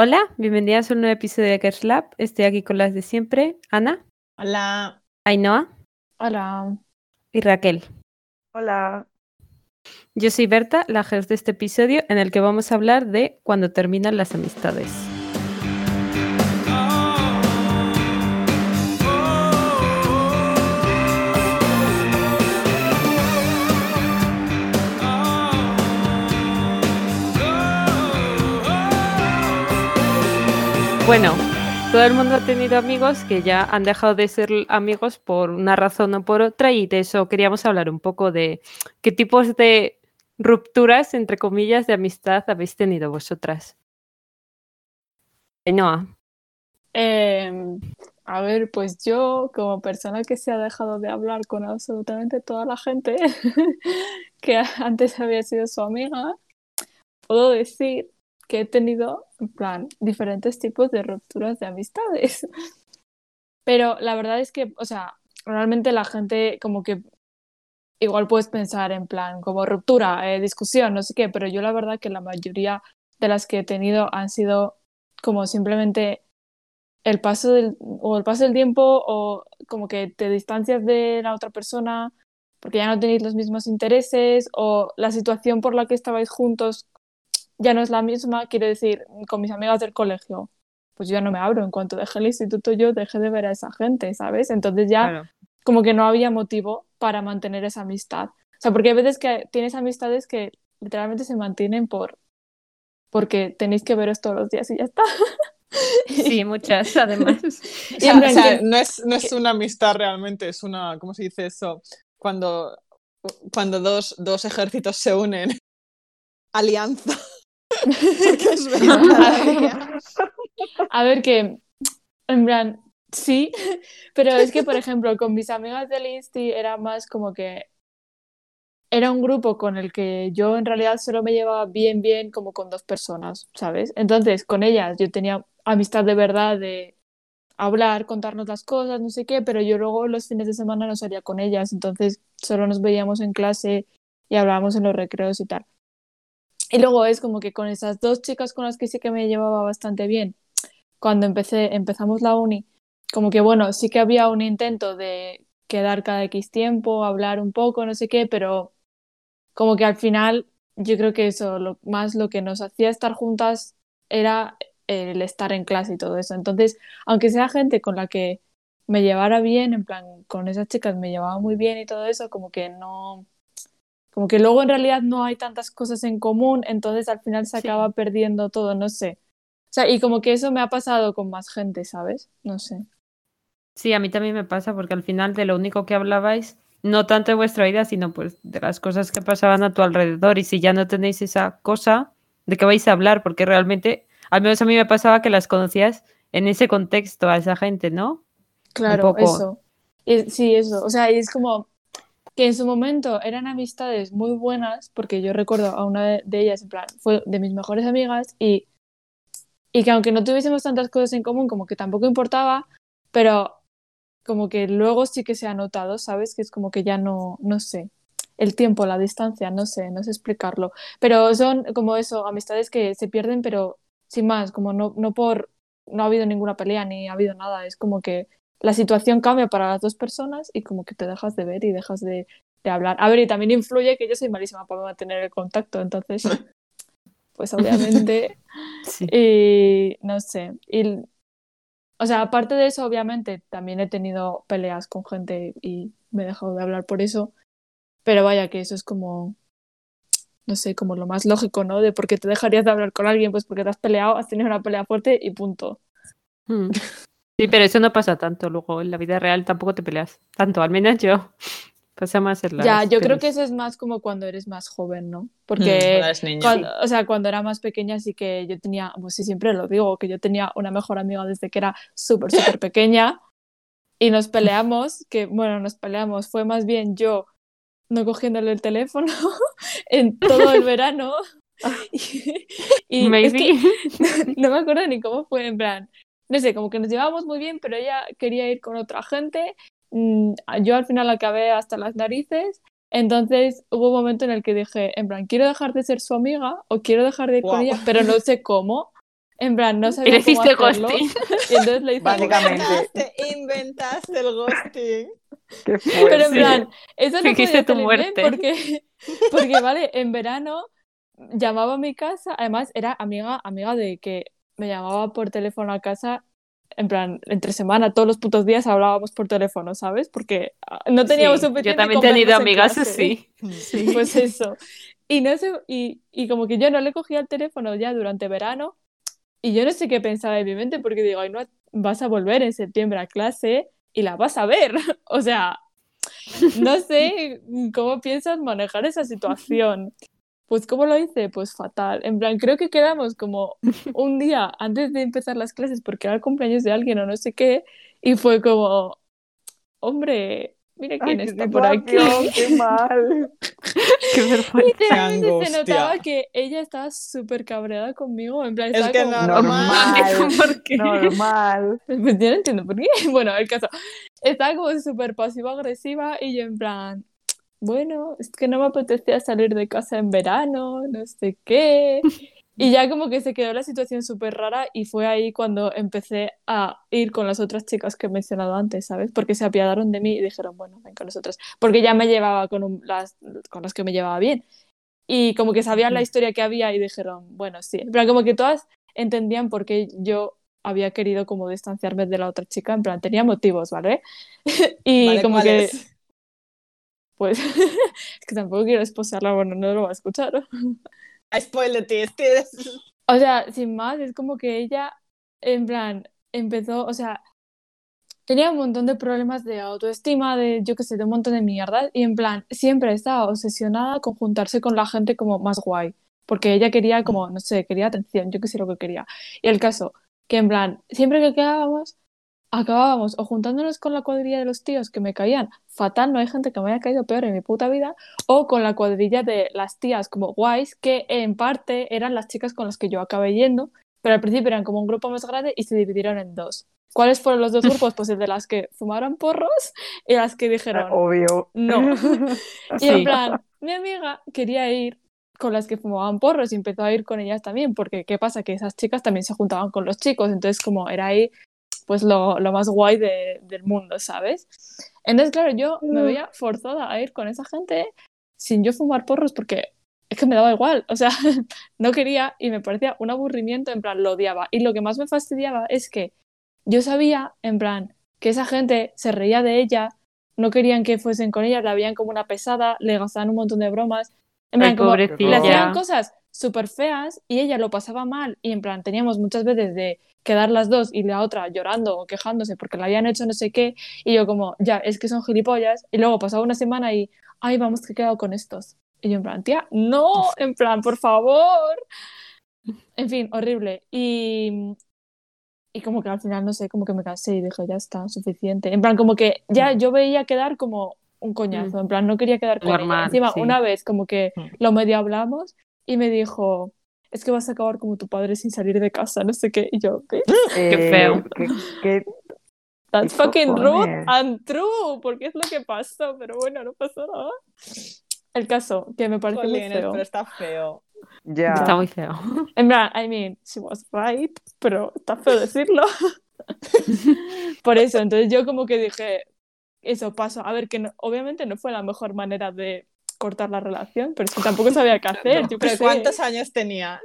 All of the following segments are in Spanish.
Hola, bienvenidas a un nuevo episodio de Cash Lab. Estoy aquí con las de siempre, Ana, Hola. Ainhoa Hola. y Raquel. Hola. Yo soy Berta, la host de este episodio en el que vamos a hablar de cuando terminan las amistades. Bueno, todo el mundo ha tenido amigos que ya han dejado de ser amigos por una razón o por otra y de eso queríamos hablar un poco de qué tipos de rupturas, entre comillas, de amistad habéis tenido vosotras. Ainhoa. Em, a ver, pues yo, como persona que se ha dejado de hablar con absolutamente toda la gente que antes había sido su amiga, puedo decir que he tenido, en plan, diferentes tipos de rupturas de amistades. Pero la verdad es que, o sea, realmente la gente como que igual puedes pensar en plan como ruptura, eh, discusión, no sé qué, pero yo la verdad que la mayoría de las que he tenido han sido como simplemente el paso del, o el paso del tiempo o como que te distancias de la otra persona porque ya no tenéis los mismos intereses o la situación por la que estabais juntos ya no es la misma, quiero decir, con mis amigas del colegio, pues yo ya no me abro. En cuanto dejé el instituto, yo dejé de ver a esa gente, ¿sabes? Entonces ya Claro. como que no había motivo para mantener esa amistad. O sea, porque hay veces que tienes amistades que literalmente se mantienen por porque tenéis que veros todos los días y ya está. Sí, muchas, además. O Y sea, en plan o sea, que- no, es, no es una amistad realmente, es una, ¿cómo se dice eso? Cuando, cuando dos, dos ejércitos se unen. Alianza. Porque. A ver que, en plan, sí, pero es que, por ejemplo, con mis amigas del Insti era más como que era un grupo con el que yo en realidad solo me llevaba bien, bien como con dos personas, ¿sabes? Entonces, con ellas yo tenía amistad de verdad de hablar, contarnos las cosas, no sé qué, pero yo luego los fines de semana no salía con ellas, entonces solo nos veíamos en clase y hablábamos en los recreos y tal. Y luego es como que con esas dos chicas con las que sí que me llevaba bastante bien, cuando empecé, empezamos la uni, como que bueno, sí que había un intento de quedar cada X tiempo, hablar un poco, no sé qué, pero como que al final yo creo que eso, lo, más lo que nos hacía estar juntas era el estar en clase y todo eso. Entonces, aunque sea gente con la que me llevara bien, en plan, con esas chicas me llevaba muy bien y todo eso, como que no, como que luego en realidad no hay tantas cosas en común, entonces al final se Sí. acaba perdiendo todo, no sé. O sea, y como que eso me ha pasado con más gente, ¿sabes? No sé. Sí, a mí también me pasa porque al final de lo único que hablabais, no tanto de vuestra vida, sino pues de las cosas que pasaban a tu alrededor. Y si ya no tenéis esa cosa, ¿de qué vais a hablar? Porque realmente, al menos a mí me pasaba que las conocías en ese contexto a esa gente, ¿no? Claro, eso. Y- sí, eso. O sea, y es como que en su momento eran amistades muy buenas, porque yo recuerdo a una de, ellas, en plan, fue de mis mejores amigas, y, y que aunque no tuviésemos tantas cosas en común, como que tampoco importaba, pero como que luego sí que se ha notado, ¿sabes? Que es como que ya no, no sé. El tiempo, la distancia, no sé, no sé explicarlo. Pero son como eso, amistades que se pierden, pero sin más, como no, no por, no ha habido ninguna pelea ni ha habido nada, es como que la situación cambia para las dos personas y como que te dejas de ver y dejas de, de hablar. A ver, y también influye que yo soy malísima para mantener el contacto, entonces, pues obviamente, Sí. y no sé. Y, o sea, aparte de eso, obviamente, también he tenido peleas con gente y me he dejado de hablar por eso, pero vaya que eso es como, no sé, como lo más lógico, ¿no? De por qué te dejarías de hablar con alguien, pues porque te has peleado, has tenido una pelea fuerte y punto. Mm. Sí, pero eso no pasa tanto luego. En la vida real tampoco te peleas tanto, al menos yo. Pasa más en las Ya, yo creo que eso es más como cuando eres más joven, ¿no? Mm, Porque niño. cuando- o sea, cuando era más pequeña sí que yo tenía, pues sí, siempre lo digo, que yo tenía una mejor amiga desde que era súper, súper pequeña y nos peleamos, que bueno, nos peleamos, fue más bien yo no cogiéndole el teléfono en todo el verano. Y, y es Maybe. que no me acuerdo ni cómo fue, en plan, no sé, como que nos llevábamos muy bien, pero ella quería ir con otra gente. mm, Yo al final acabé hasta las narices. Entonces hubo un momento en el que dije, en plan, quiero dejar de ser su amiga o quiero dejar de ir con Guau. ella, pero no sé cómo. En plan, no Y sabía le cómo hiciste hacerlo. ghosting. Y entonces le hice Básicamente. Inventaste, inventaste el ghosting. Qué Pero en fuerte. plan, eso no podía tu muerte. bien porque, porque, vale, en verano llamaba a mi casa, además era amiga, amiga de que me llamaba por teléfono a casa, en plan, entre semana, todos los putos días hablábamos por teléfono, ¿sabes? Porque ah, no teníamos Sí, suficiente Yo también he tenido amigas así. Pues eso. Y no sé, y, y como que yo no le cogía el teléfono ya durante verano, y yo no sé qué pensaba en mi mente, porque digo, ay, no, vas a volver en septiembre a clase y la vas a ver. O sea, no sé cómo piensas manejar esa situación. Pues ¿cómo lo hice? Pues fatal. En plan, creo que quedamos como un día antes de empezar las clases porque era el cumpleaños de alguien o no sé qué, y fue como, hombre, mira Ay, quién qué está por aquí. Qué mal. Qué vergüenza. Literalmente se angustia. notaba que ella estaba súper cabreada conmigo. En plan, Es estaba que como, Normal. ¿Por qué? Normal. Pues yo no entiendo por qué. Bueno, el caso. Estaba como súper pasiva-agresiva y yo en plan, bueno, es que no me apetecía salir de casa en verano, no sé qué. Y ya como que se quedó la situación súper rara y fue ahí cuando empecé a ir con las otras chicas que he mencionado antes, ¿sabes? Porque se apiadaron de mí y dijeron, bueno, ven con nosotras. Porque ya me llevaba con un- las, con las que me llevaba bien. Y como que sabían la historia que había y dijeron, bueno, sí. Plan, como que todas entendían por qué yo había querido como distanciarme de la otra chica. En plan, tenía motivos, ¿vale? y Vale, como que. Pues, es que tampoco quiero esposarla, bueno, no lo va a escuchar. It, tienes- O sea, sin más, es como que ella, en plan, empezó, o sea, tenía un montón de problemas de autoestima, de, yo qué sé, de un montón de mierdas, y en plan, siempre estaba obsesionada con juntarse con la gente como más guay, porque ella quería como, no sé, quería atención, yo qué sé lo que quería. Y el caso, que en plan, siempre que quedábamos, acabábamos o juntándonos con la cuadrilla de los tíos que me caían fatal, no hay gente que me haya caído peor en mi puta vida, o con la cuadrilla de las tías como guays, que en parte eran las chicas con las que yo acabé yendo, pero al principio eran como un grupo más grande y se dividieron en dos. ¿Cuáles fueron los dos grupos? Pues el de las que fumaron porros y las que dijeron Obvio. no. Y en plan, mi amiga quería ir con las que fumaban porros y empezó a ir con ellas también, porque ¿qué pasa? Que esas chicas también se juntaban con los chicos, entonces como era ahí pues lo, lo más guay de- del mundo, ¿sabes? Entonces, claro, yo me veía forzada a ir con esa gente sin yo fumar porros porque es que me daba igual, o sea, no quería y me parecía un aburrimiento, en plan, lo odiaba. Y lo que más me fastidiaba es que yo sabía, en plan, que esa gente se reía de ella, no querían que fuesen con ella, la veían como una pesada, le gastaban un montón de bromas. En Ay, plan, como le hacían cosas súper feas y ella lo pasaba mal. Y en plan, teníamos muchas veces de quedar las dos y la otra llorando o quejándose porque le habían hecho no sé qué. Y yo como, ya, es que son gilipollas. Y luego pasaba una semana y, ay, vamos que he quedado con estos. Y yo en plan, tía, no, en plan, por favor. En fin, horrible. Y, y como que al final, no sé, como que me cansé y dije, ya está, suficiente. En plan, como que ya yo veía quedar como un coñazo, en plan, no quería quedar con ella. Normal, Encima, sí. una vez como que Mm. lo medio hablamos y me dijo, es que vas a acabar como tu padre sin salir de casa, no sé qué. Y yo, ¿qué? Qué feo. Qué, qué- That's ¿Qué fucking rude and true, porque es lo que pasó, pero bueno, no pasó nada. El caso, que me parece muy Jolines, feo. pero está feo. ya. Está muy feo. En plan, I mean, she was right, pero está feo decirlo. Por eso, entonces yo como que dije, eso paso. A ver, que no- obviamente no fue la mejor manera de cortar la relación, pero es que tampoco sabía qué hacer. yo ¿Pero sé. cuántos años tenías?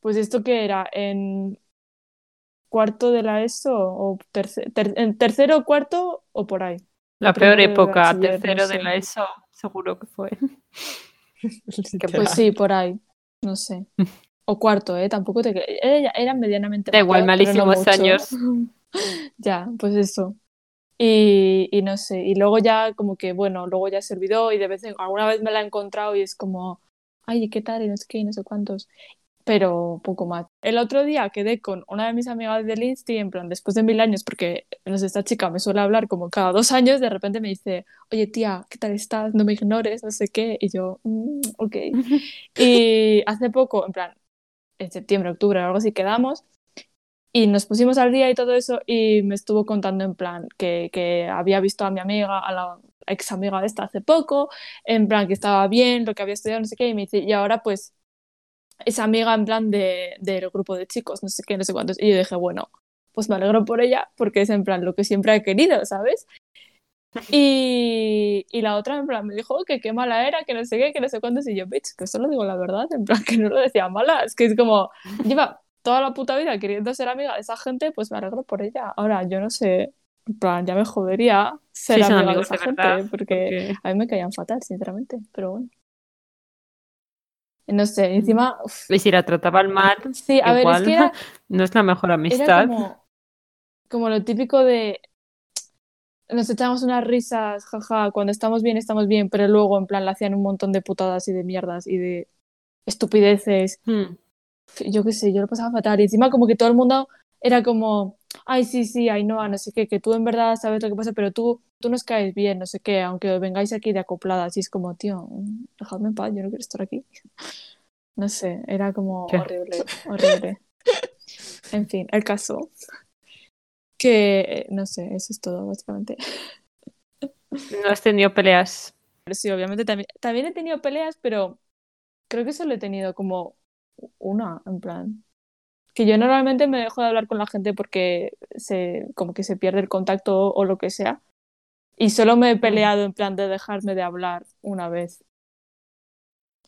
Pues esto que era en cuarto de la ESO o terce- ter- en tercero o cuarto o por ahí. La peor época, no tercero de sé. la ESO, seguro que fue. Pues sí, por ahí. No sé. O cuarto, ¿eh? Tampoco te... Era, era medianamente Da igual, no malísimos años. Ya, pues eso. Y, y no sé, y luego ya como que, bueno, luego ya se olvidó y de vez en alguna vez me la he encontrado y es como, ay, ¿qué tal? Y no sé qué, y no sé cuántos. Pero poco más. El otro día quedé con una de mis amigas del Insti, en plan, después de mil años, porque no sé, esta chica me suele hablar como cada dos años, de repente me dice, oye tía, ¿qué tal estás? No me ignores, no sé qué. Y yo, "Mm, ok. Y hace poco, en plan, en septiembre, octubre o algo así, quedamos y nos pusimos al día y todo eso y me estuvo contando en plan que, que había visto a mi amiga, a la ex amiga esta hace poco, en plan que estaba bien, lo que había estudiado, no sé qué, y me dice, y ahora pues es amiga en plan de, del grupo de chicos, no sé qué, no sé cuántos. Y yo dije, bueno, pues me alegro por ella porque es en plan lo que siempre he querido, ¿sabes? Y, y la otra en plan me dijo que qué mala era, que no sé qué, que no sé cuántos. Y yo, bitch, que solo digo la verdad, en plan que no lo decía mala. Es que es como, lleva toda la puta vida queriendo ser amiga de esa gente, pues me alegro por ella. Ahora, yo no sé, en plan, ya me jodería ser Sí, amiga de esa de gente, porque porque- a mí me caían fatal, sinceramente, pero bueno. No sé, encima, uf, Y si la trataban mal, sí, a ver, es que era, no es la mejor era amistad. como, como lo típico de nos echamos unas risas, jaja, cuando estamos bien, estamos bien, pero luego en plan le hacían un montón de putadas y de mierdas y de estupideces. Hmm. Yo qué sé, yo lo pasaba fatal. Y encima como que todo el mundo era como, ay, sí, sí, Ainhoa, no sé qué, que tú en verdad sabes lo que pasa, pero tú, tú nos caes bien, no sé qué, aunque vengáis aquí de acopladas. Y es como, tío, dejadme en paz, yo no quiero estar aquí. No sé, era como ¿Qué? horrible, horrible. En fin, el caso. Que, no sé, eso es todo, básicamente. No has tenido peleas. Sí, obviamente también, también he tenido peleas, pero creo que solo he tenido como una, en plan. Que yo normalmente me dejo de hablar con la gente porque se, como que se pierde el contacto o lo que sea. Y solo me he peleado en plan de dejarme de hablar una vez.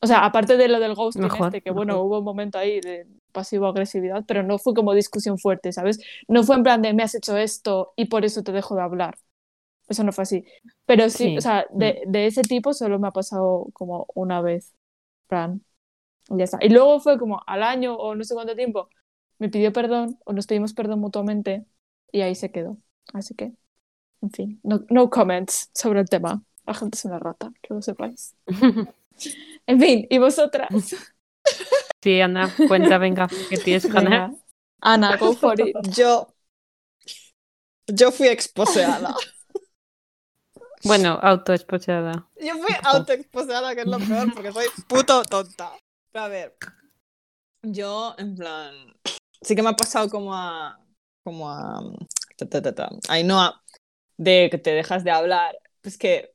O sea, aparte de lo del ghosting Mejor, este, que bueno, hubo un momento ahí de pasivo-agresividad, pero no fue como discusión fuerte, ¿sabes? No fue en plan de me has hecho esto y por eso te dejo de hablar. Eso no fue así. Pero sí, Sí. o sea, de, de ese tipo solo me ha pasado como una vez. plan, y ya está. Y luego fue como al año o no sé cuánto tiempo, me pidió perdón o nos pedimos perdón mutuamente y ahí se quedó. Así que, en fin, no, no comments sobre el tema. La gente es una rata, que lo sepáis. En fin, ¿y vosotras? Sí, Ana, cuenta, venga, que tienes ganas. Ana, go for it. Yo. Yo fui exposeada. Bueno, autoexposada. Yo fui autoexposeada, que es lo peor, porque soy puto tonta. A ver, yo, en plan, sí que me ha pasado como a. como a. ta, ta, ta, Ainhoa, de que te dejas de hablar. Pues que,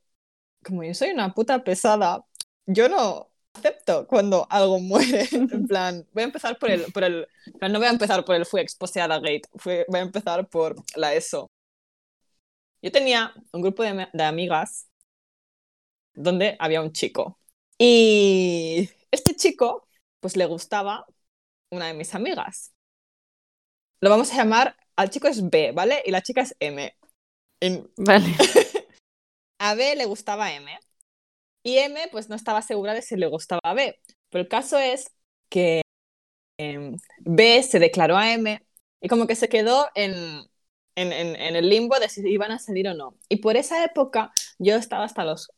como yo soy una puta pesada, yo no acepto cuando algo muere. En plan, voy a empezar por el. Por el no voy a empezar por el fui exposeada gate, fui- voy a empezar por la ESO. Yo tenía un grupo de, de amigas donde había un chico. Y este chico, pues le gustaba una de mis amigas. Lo vamos a llamar, al chico es B, ¿vale? Y la chica es M. Vale. a B le gustaba M. Y M, pues no estaba segura de si le gustaba a B. Pero el caso es que em, B se declaró a M y como que se quedó en, en, en- en el limbo de si iban a salir o no. Y por esa época yo estaba hasta los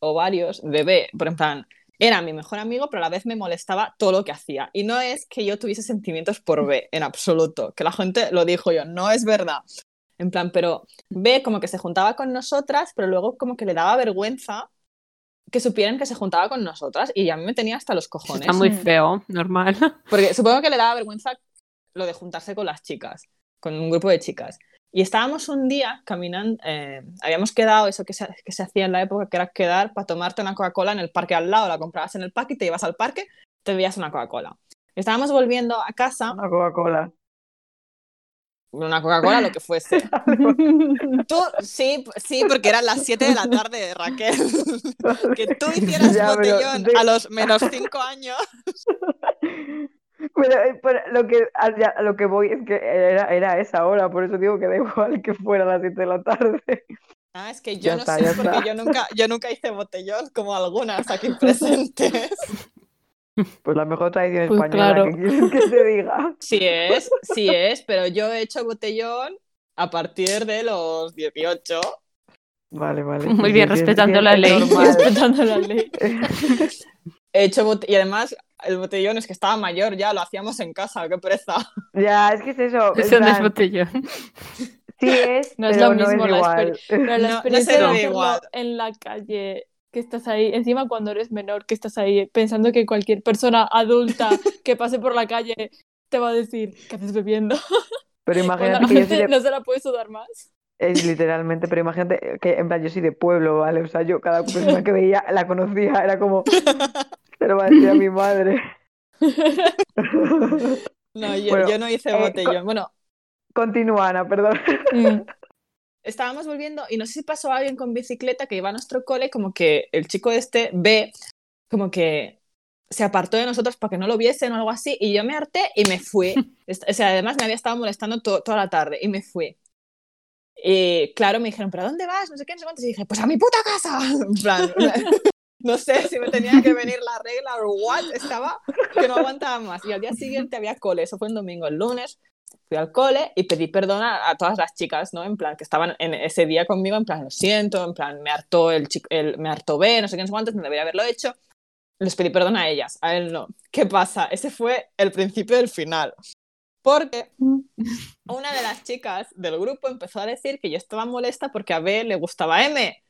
ovarios de B. Por en plan, era mi mejor amigo, pero a la vez me molestaba todo lo que hacía. Y no es que yo tuviese sentimientos por B, en absoluto. Que la gente lo dijo yo, no es verdad. En plan, pero B como que se juntaba con nosotras, pero luego como que le daba vergüenza que supieran que se juntaba con nosotras y a mí me tenía hasta los cojones. Está muy Mm. feo, normal. Porque supongo que le daba vergüenza lo de juntarse con las chicas, con un grupo de chicas. Y estábamos un día caminando, eh, habíamos quedado, eso que se, que se hacía en la época, que era quedar para tomarte una Coca-Cola en el parque al lado, la comprabas en el parque y te ibas al parque, te bebías una Coca-Cola. Estábamos volviendo a casa, Una Coca-Cola. una Coca-Cola, lo que fuese. Tú, sí, sí, porque eran las 7 de la tarde, Raquel. que tú hicieras Ya, botellón de- a los menos 5 años. Pero, eh, pero lo que a, ya- a lo que voy es que era, era esa hora, por eso digo que da igual que fuera a las 7 de la tarde. Ah, es que yo Ya no está, sé, porque está. yo nunca, yo nunca hice botellón como algunas aquí presentes. Pues la mejor tradición Pues española, claro. ¿qué quieres que te diga? Sí es, sí es, pero yo he hecho botellón a partir de los 18. Vale, vale. Muy bien, respetando la ley. Respetando la ley. He hecho y además el botellón es que estaba mayor ya, lo hacíamos en casa, qué pereza. ya, es que es eso. en Eso no es botellón. Sí es, No es lo no mismo es la igual. Pero la No- no experiencia se de igual. en la calle, que estás ahí, encima cuando eres menor, que estás ahí pensando que cualquier persona adulta que pase por la calle te va a decir, ¿qué haces bebiendo? Pero imagínate que yo soy de, no se la puede sudar más. es literalmente, pero imagínate que en plan yo soy de pueblo, ¿vale? O sea, yo cada persona que veía la conocía, era como, se lo va a decir a mi madre. No, yo, Bueno, yo no hice eh, botellón. Bueno, Continúa, Ana, perdón. Mm. estábamos volviendo y no sé si pasó alguien con bicicleta que iba a nuestro cole, como que el chico este ve, como que se apartó de nosotros para que no lo viesen o algo así, y yo me harté y me fui. O sea, además me había estado molestando to- toda la tarde y me fui. Y claro, me dijeron, ¿pero a dónde vas? No sé qué, no sé cuántos. Y dije, pues a mi puta casa. En plan, no sé si me tenía que venir la regla o what. Estaba que no aguantaba más. Y al día siguiente había cole, eso fue el domingo. El lunes fui al cole y pedí perdón a, todas las chicas, ¿no? En plan, que estaban en ese día conmigo, en plan, lo siento, en plan, me hartó el, chico, el me hartó B, no sé qué, no sé cuántos, no debería haberlo hecho. Les pedí perdón a ellas, a él no. ¿Qué pasa? Ese fue el principio del final. Porque una de las chicas del grupo empezó a decir que yo estaba molesta porque a B le gustaba M.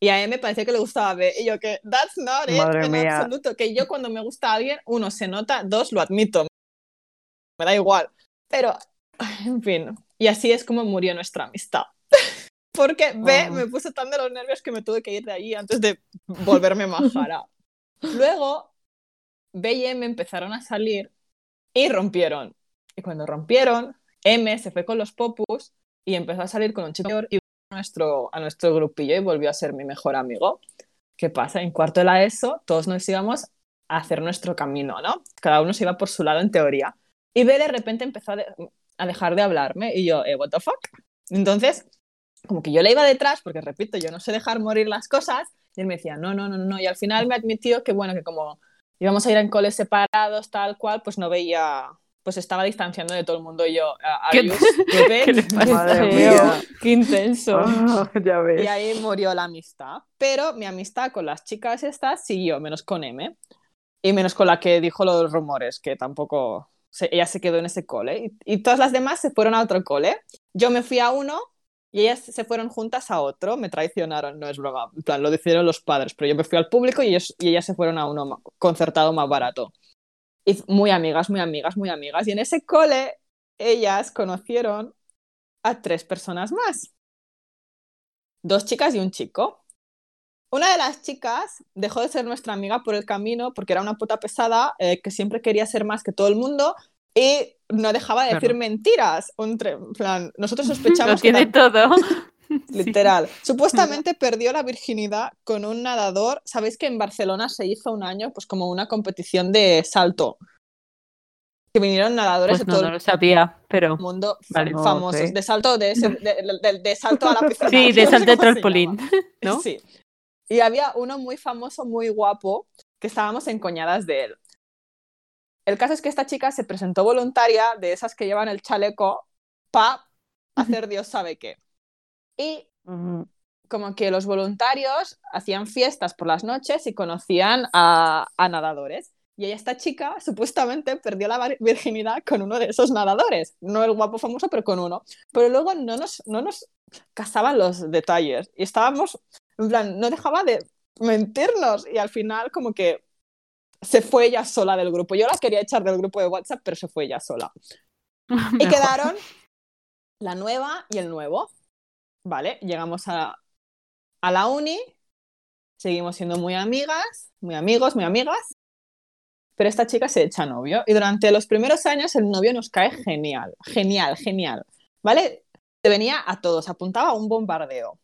Y a M parecía que le gustaba B. Y yo que, that's not it, Madre en mía. absoluto. Que yo cuando me gusta a alguien, uno, se nota, dos, lo admito. Me da igual. Pero, en fin. Y así es como murió nuestra amistad. Porque B Oh. me puso tan de los nervios que me tuve que ir de allí antes de volverme majara. Luego, B y M empezaron a salir y rompieron. Y cuando rompieron, M se fue con los popus y empezó a salir con un chico mayor y nuestro, a nuestro grupillo y volvió a ser mi mejor amigo. ¿Qué pasa? En cuarto de la ESO, todos nos íbamos a hacer nuestro camino, ¿no? Cada uno se iba por su lado en teoría. Y B de repente empezó a, de- a dejar de hablarme y yo, eh, what the fuck? Entonces, como que yo le iba detrás, porque repito, yo no sé dejar morir las cosas, y él me decía, no, no, no, no, y al final me admitió que, bueno, que como íbamos a ir en coles separados, tal cual, pues no veía, pues estaba distanciando de todo el mundo y yo, "Uh, ¿Qué are you te- stupid?" qué Qué mía. Qué intenso. Ah, ya ves. Y ahí murió la amistad. Pero mi amistad con las chicas estas siguió, menos con M. Y menos con la que dijo los rumores, que tampoco. se- ella se quedó en ese cole. Y, y todas las demás se fueron a otro cole. Yo me fui a uno y ellas se fueron juntas a otro. Me traicionaron, no es broma. En plan, lo decidieron los padres. Pero yo me fui al público y, ellos, y ellas se fueron a uno concertado más barato. Y muy amigas, muy amigas, muy amigas. Y en ese cole, ellas conocieron a tres personas más dos chicas y un chico. Una de las chicas dejó de ser nuestra amiga por el camino porque era una puta pesada eh, que siempre quería ser más que todo el mundo y no dejaba de decir mentiras. Un plan, nosotros Lo sospechamos que tiene todo. literal. Supuestamente perdió la virginidad con un nadador. Sabéis que en Barcelona se hizo un año pues como una competición de salto. Que vinieron nadadores Pues de todo no el lo sabía, pero mundo Vale. No, famosos. De salto de, ese- de- de- de salto a la piscina. sí, de no salto de trampolín. ¿no? Sí. Y había uno muy famoso, muy guapo, que estábamos encoñadas de él. El caso es que esta chica se presentó voluntaria de esas que llevan el chaleco pa hacer Dios sabe qué. Y Ujú. como que los voluntarios hacían fiestas por las noches y conocían a, a nadadores. Y esta chica supuestamente perdió la virginidad con uno de esos nadadores. No el guapo famoso, pero con uno. Pero luego no nos, no nos casaban los detalles. Y estábamos, en plan, no dejaba de mentirnos. Y al final como que se fue ella sola del grupo. Yo la quería echar del grupo de WhatsApp, pero se fue ella sola. Y quedaron la nueva y el nuevo. Vale, llegamos a, a la uni, seguimos siendo muy amigas, muy amigos, muy amigas, pero esta chica se echa novio y durante los primeros años el novio nos cae genial, genial, genial. ¿Vale? Se venía a todos, apuntaba a un bombardeo.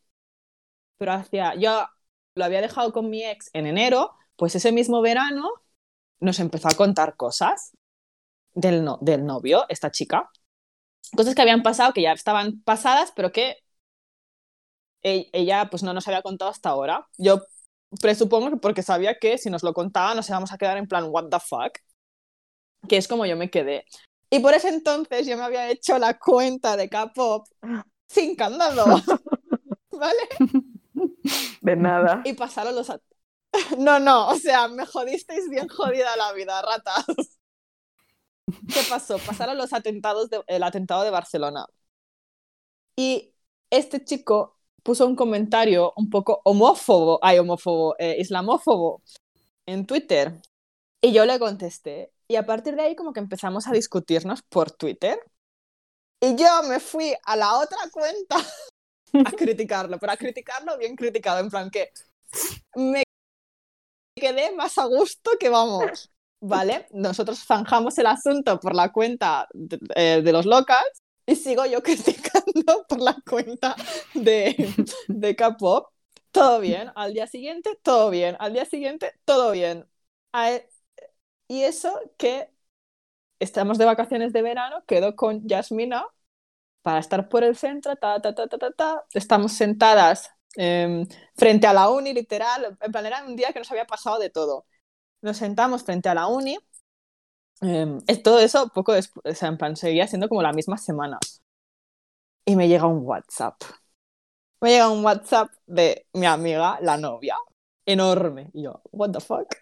Pero hacia, yo lo había dejado con mi ex en enero, pues ese mismo verano nos empezó a contar cosas del, no- del novio, esta chica. Cosas que habían pasado, que ya estaban pasadas, pero que ella pues no nos había contado hasta ahora. Yo presupongo que porque sabía que si nos lo contaba nos íbamos a quedar en plan, what the fuck, que es como yo me quedé. Y por ese entonces yo me había hecho la cuenta de K-pop sin candado, ¿vale? De nada. Y pasaron los... No, no, o sea, me jodisteis bien jodida la vida, ratas. ¿Qué pasó? Pasaron los atentados, de- el atentado de Barcelona. Y este chico puso un comentario un poco homófobo, ay, homófobo, eh, islamófobo en Twitter. Y yo le contesté. Y a partir de ahí como que empezamos a discutirnos por Twitter. Y yo me fui a la otra cuenta a criticarlo, pero a criticarlo bien criticado, en plan que me quedé más a gusto que vamos. ¿vale? Nosotros zanjamos el asunto por la cuenta de, eh, de los locals y sigo yo criticando por la cuenta de, de K-pop. Todo bien, al día siguiente, todo bien, al día siguiente, todo bien. E- y eso que estamos de vacaciones de verano, quedo con Yasmina para estar por el centro, ta, ta, ta, ta, ta, ta. Estamos sentadas em, frente a la uni, literal. En plan, era un día que nos había pasado de todo. Nos sentamos frente a la uni. es- todo eso poco después, o sea, en plan, seguía siendo como la misma semana. Y me llega un WhatsApp. Me llega un WhatsApp de mi amiga, la novia, enorme. Y yo, what the fuck?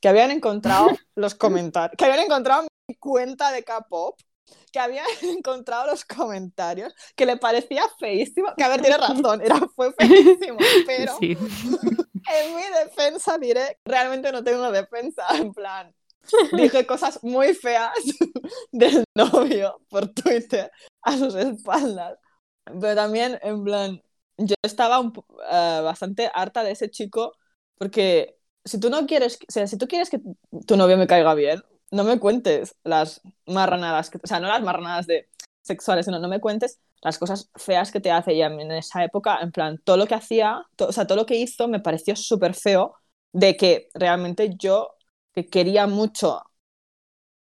Que habían encontrado los comentarios, que habían encontrado mi cuenta de K-pop, que habían encontrado los comentarios, que le parecía feísimo, que a ver, tiene razón, era, fue feísimo, pero Sí. en mi defensa diré, realmente no tengo defensa, en plan, dije cosas muy feas del novio por Twitter a sus espaldas, pero también, en plan, yo estaba eh, bastante harta de ese chico porque si tú no quieres, o sea, si tú quieres que tu novio me caiga bien, no me cuentes las marranadas, que, o sea, no las marranadas de sexuales, sino no me cuentes las cosas feas que te hace. Y en esa época, en plan, todo lo que hacía, o sea, todo lo que hizo me pareció súper feo de que realmente yo, que quería mucho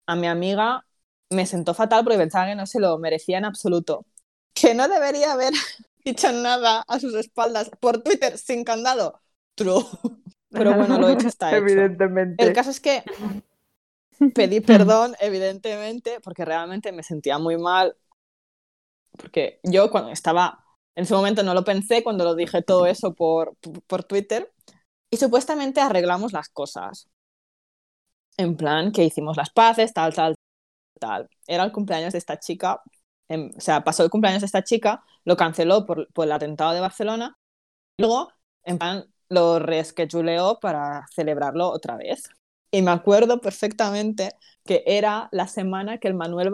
a mi amiga, me sentó fatal porque pensaba que no se lo merecía en absoluto. Que no debería haber dicho nada a sus espaldas por Twitter sin candado. True. Pero bueno, lo hecho está hecho. Evidentemente. El caso es que pedí perdón, evidentemente, porque realmente me sentía muy mal. Porque yo cuando estaba, en ese momento no lo pensé cuando lo dije todo eso por, por Twitter. Y supuestamente arreglamos las cosas. En plan, que hicimos las paces, tal, tal, tal. Era el cumpleaños de esta chica. em, o sea, pasó el cumpleaños de esta chica, lo canceló por, por el atentado de Barcelona. Luego, en plan, lo rescheduleó para celebrarlo otra vez. Y me acuerdo perfectamente que era la semana que el Manuel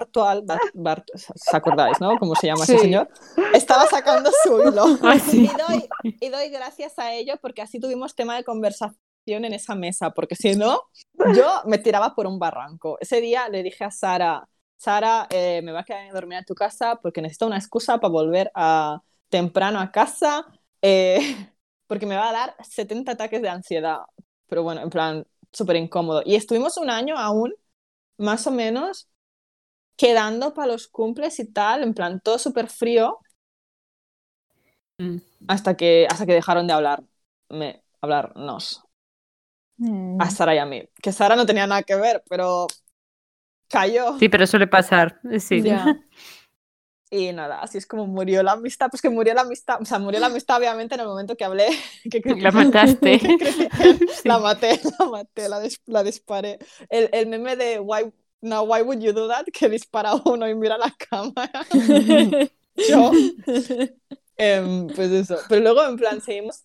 Bartual, Bar- Bart- ¿os acordáis, no? ¿Cómo se llama ese Sí. señor? Estaba sacando su hilo. Ah, sí. Y doy, y doy gracias a ello porque así tuvimos tema de conversación en esa mesa, porque si no, yo me tiraba por un barranco. Ese día le dije a Sara, Sara, eh, me va a quedar a dormir a tu casa porque necesito una excusa para volver a, temprano a casa, eh, porque me va a dar 70 ataques de ansiedad. Pero bueno, en plan, súper incómodo. Y estuvimos un año aún, más o menos, quedando para los cumples y tal, en plan, todo súper frío, Mm. hasta que, hasta que dejaron de hablarme, hablarnos Mm. a Sara y a mí. Que Sara no tenía nada que ver, pero cayó. Sí, pero suele pasar. Sí. Ya. Y nada, así es como murió la amistad. Pues que murió la amistad, o sea, murió la amistad obviamente en el momento que hablé. Que, que- La mataste. Sí. La maté, la maté, la, dis- la disparé. El, el meme de why, no, why would you do that? Que dispara uno y mira la cámara. Yo. Em, pues eso. Pero luego, en plan, seguimos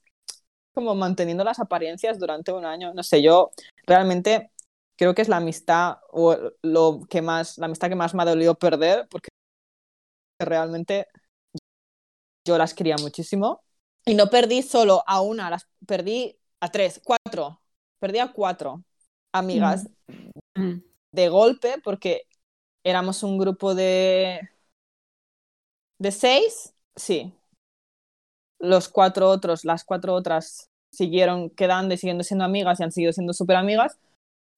como manteniendo las apariencias durante un año. No sé, yo realmente creo que es la amistad o lo que más, la amistad que más me ha dolido perder, porque realmente yo las quería muchísimo. Y no perdí solo a una, las perdí a tres, cuatro. Perdí a cuatro amigas Mm. de golpe porque éramos un grupo de de seis, sí. Los cuatro otros, las cuatro otras siguieron quedando y siguiendo siendo amigas y han seguido siendo súper amigas.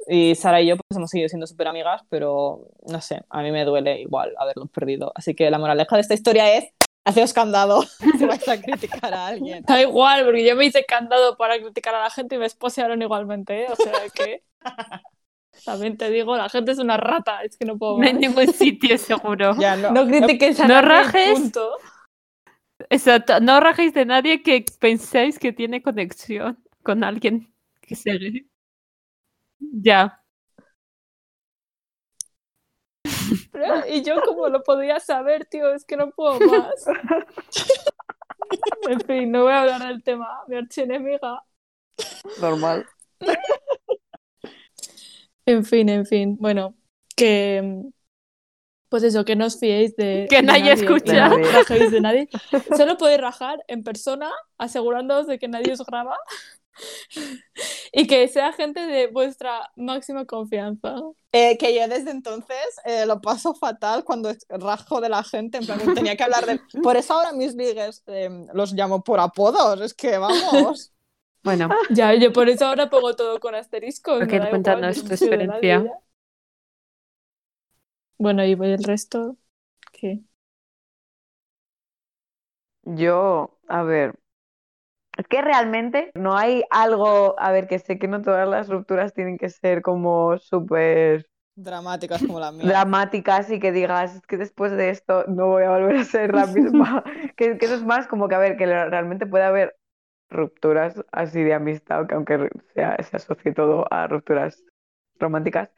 Y Sara y yo pues hemos seguido siendo súper amigas, pero no sé, a mí me duele igual haberlos perdido. Así que la moraleja de esta historia es, haceos candado si vais a criticar a alguien. Da igual, porque yo me hice candado para criticar a la gente y me esposearon igualmente, ¿eh? O sea que. También te digo, la gente es una rata, es que no puedo. No hay ningún sitio seguro. Ya no, No critiques a No rajes. punto. Exacto. No rajéis de nadie que penséis que tiene conexión con alguien que se. Ya. Pero- Y yo, como lo podía saber, tío, es que no puedo más. En fin, no voy a hablar del tema. Mi archienemiga. Normal. En fin, en fin. Bueno, que. Pues eso, que no os fiéis de. Que de nadie escucha. que no rajéis de nadie. Solo podéis rajar en persona, asegurándoos de que nadie os graba. y que sea gente de vuestra máxima confianza. Eh, que yo desde entonces eh, lo paso fatal cuando es- rajo de la gente, en plan, que tenía que hablar de... Por eso ahora mis ligues eh, los llamo por apodos, es que vamos. Bueno, Ya, yo por eso ahora pongo todo con asteriscos. Ok, cuéntanos yo tu experiencia. Bueno, y el resto, ¿qué? Yo, a ver, es que realmente no hay algo, a ver, que sé que no todas las rupturas tienen que ser como súper Dramáticas como la mía. dramáticas y que digas, es que después de esto no voy a volver a ser la misma. Que, que eso es más como que, a ver, que realmente puede haber rupturas así de amistad, que aunque sea, se asocie todo a rupturas románticas,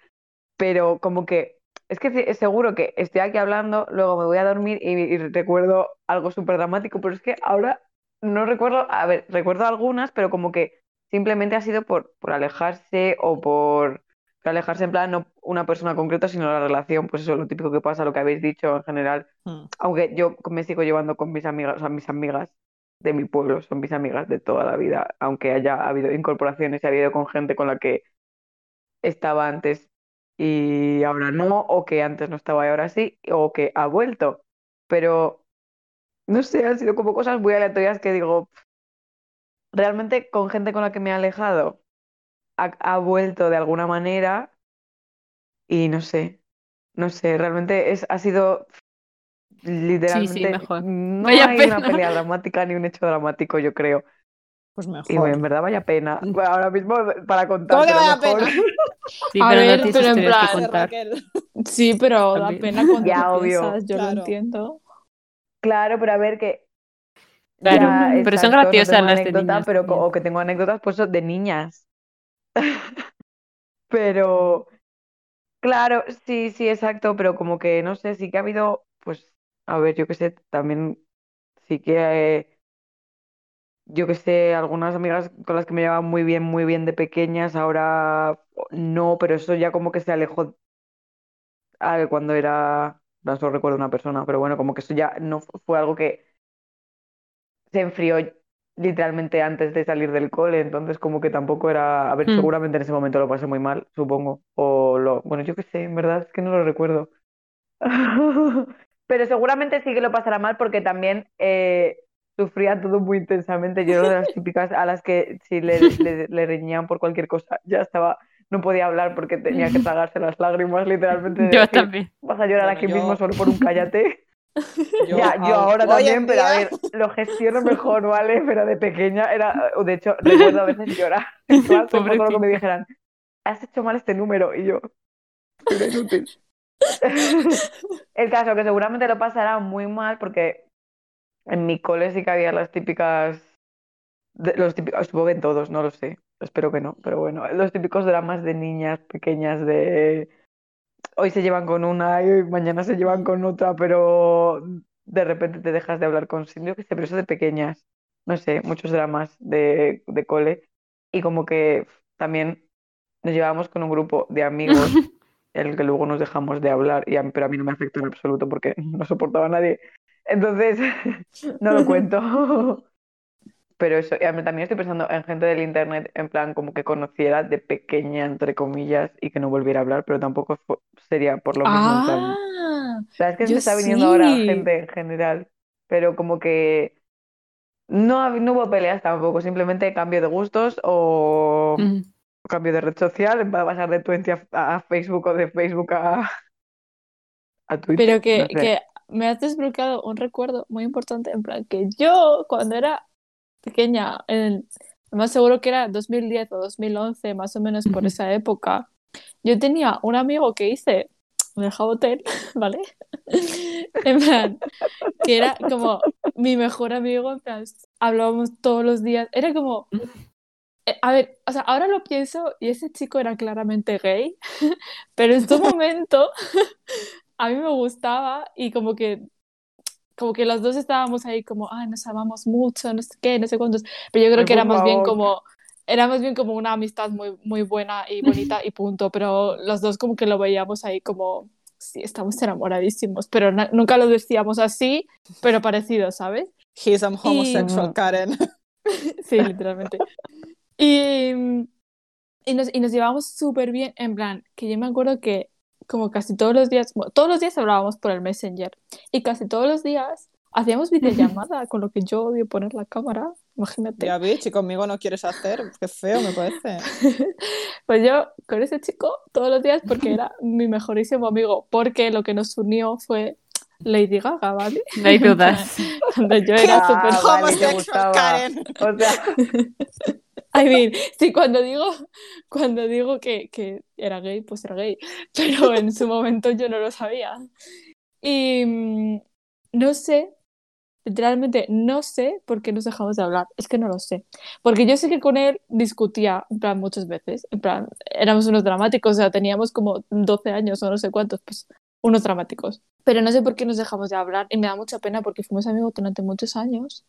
pero como que es que seguro que estoy aquí hablando, luego me voy a dormir y, y recuerdo algo súper dramático, pero es que ahora no recuerdo, a ver, recuerdo algunas, pero como que simplemente ha sido por, por alejarse o por, por alejarse en plan no una persona concreta, sino la relación, pues eso es lo típico que pasa, lo que habéis dicho en general, Hmm. aunque yo me sigo llevando con mis amigas, o sea, mis amigas de mi pueblo, son mis amigas de toda la vida, aunque haya habido incorporaciones y ha habido con gente con la que estaba antes y ahora no, o que antes no estaba y ahora sí, o que ha vuelto. Pero no sé, han sido como cosas muy aleatorias que digo, "Pff, realmente con gente con la que me he alejado ha, ha vuelto de alguna manera y no sé, no sé, realmente es, ha sido literalmente, mejor. no Vaya hay una pelea dramática ni un hecho dramático, yo creo. Pues Y mejor. en verdad vaya pena. Bueno, ahora mismo para contar, ¿Cómo que pero vaya mejor. pena? sí, A pero ver, no pero en plan- contar. Raquel. Sí, pero da pena cuando Ya, obvio. piensas, yo Claro. lo entiendo. Claro, pero a ver que Claro, Ya, pero son exacto, no graciosas tengo las de anécdota, niños pero también. o que tengo anécdotas pues de niñas. Pero claro, sí, sí, exacto, pero como que no sé, sí que ha habido, pues, a ver, yo qué sé, también sí que eh, yo qué sé, algunas amigas con las que me llevaba muy bien, muy bien de pequeñas, ahora no, pero eso ya como que se alejó ah, cuando era, no solo recuerdo una persona, pero bueno, como que eso ya no fu- fue algo que se enfrió literalmente antes de salir del cole, entonces como que tampoco era, a ver, Hmm. seguramente en ese momento lo pasé muy mal, supongo, o lo, bueno, yo qué sé, en verdad es que no lo recuerdo. Pero seguramente sí que lo pasará mal porque también eh, sufría todo muy intensamente. Yo era de las típicas a las que si le, le, le reñían por cualquier cosa, ya estaba, no podía hablar porque tenía que tragarse las lágrimas, literalmente. de Yo decir, también. Vas a llorar Bueno, aquí yo- mismo solo por un cállate. Yo, Ya, yo ahora también, pero a ver, lo gestiono mejor, ¿vale? Pero de pequeña era, o de hecho, recuerdo a veces llorar clase por lo que me dijeran, has hecho mal este número, y yo, era inútil. El caso que seguramente lo pasará muy mal porque en mi cole sí que había las típicas, de- los típicos, supongo que en todos, no lo sé, espero que no, pero bueno, los típicos dramas de niñas pequeñas de hoy se llevan con una y mañana se llevan con otra, pero de repente te dejas de hablar con yo qué sé, pero eso de pequeñas, no sé, muchos dramas de, de cole y como que también nos llevábamos con un grupo de amigos en el que luego nos dejamos de hablar, y a mí- pero a mí no me afectó en absoluto porque no soportaba a nadie. Entonces, no lo cuento. Pero eso, también estoy pensando en gente del internet, en plan como que conociera de pequeña, entre comillas, y que no volviera a hablar, pero tampoco sería por lo mismo. Ah, la verdad es que me está viniendo ahora sí. gente en general, pero como que no, no hubo peleas tampoco, simplemente cambio de gustos o Mm. cambio de red social, va a pasar de Twenty a, a Facebook o de Facebook a, a Twitter. Pero que, no sé. que me has desbloqueado un recuerdo muy importante, en plan, que yo cuando era pequeña, en, más seguro que era 2010 o 2011, más o menos por esa época, yo tenía un amigo que hice en el Jabotel, ¿vale? En plan, que era como mi mejor amigo, en plan, hablábamos todos los días, era como... eh, A ver, o sea, ahora lo pienso y ese chico era claramente gay, pero en su momento a mí me gustaba y como que como que los dos estábamos ahí como, ay, nos amamos mucho, no sé qué, no sé cuántos, pero yo creo Ay, que era más bien como, era más bien como una amistad muy, muy buena y bonita y punto, pero los dos como que lo veíamos ahí como, sí, estamos enamoradísimos, pero nunca lo decíamos así, pero parecido, ¿sabes? He's a homosexual, Mm. Karen. Sí, literalmente. Y, y, nos, y nos llevábamos súper bien, en plan, que yo me acuerdo que como casi todos los días, bueno, todos los días hablábamos por el Messenger y casi todos los días hacíamos videollamada, con lo que yo odio poner la cámara, imagínate. Ya, bitch, y conmigo no quieres hacer. Qué feo me parece. Pues yo con ese chico todos los días porque era mi mejorísimo amigo, porque lo que nos unió fue Lady Gaga, ¿vale? No hay dudas. Donde yo era Ah, súper... Homosexual, gustaba. Karen. O sea, I mean, sí, cuando digo, cuando digo que, que era gay, pues era gay, pero en su momento yo no lo sabía. Y mm, no sé, literalmente no sé por qué nos dejamos de hablar, es que no lo sé. Porque yo sé que con él discutía, en plan, muchas veces, en plan, éramos unos dramáticos, o sea, teníamos como 12 años o no sé cuántos, pues unos dramáticos. Pero no sé por qué nos dejamos de hablar y me da mucha pena porque fuimos amigos durante muchos años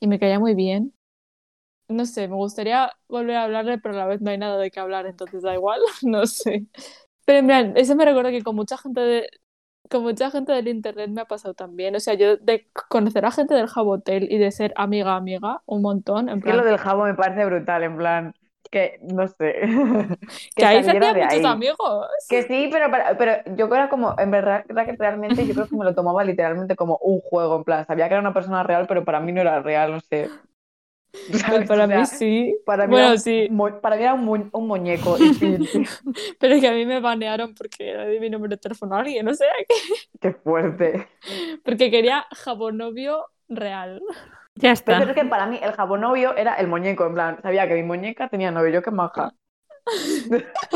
y me caía muy bien. No sé, me gustaría volver a hablarle, pero a la vez no hay nada de qué hablar, entonces da igual, no sé. Pero en plan, eso me recuerda que con mucha gente de, con mucha gente del internet me ha pasado también. O sea, yo de conocer a gente del Jabotel y de ser amiga amiga un montón, en que lo plan, del jabo me parece brutal, en plan, que no sé. que ahí se hacían muchos ahí. amigos. Que sí, pero, para- pero yo creo como, en verdad, realmente yo creo que me lo tomaba literalmente como un juego, en plan, sabía que era una persona real, pero para mí no era real, no sé. Para O sea, mí sí. Para mí Bueno, era un, sí. mu- para mí era un, mu- un muñeco. Pero que a mí me banearon porque era de mi número de teléfono a alguien, o sea, que- Qué fuerte. porque quería jabonovio real. Ya Pero está. es que para mí el jabón novio era el muñeco, en plan, sabía que mi muñeca tenía novio, yo qué maja.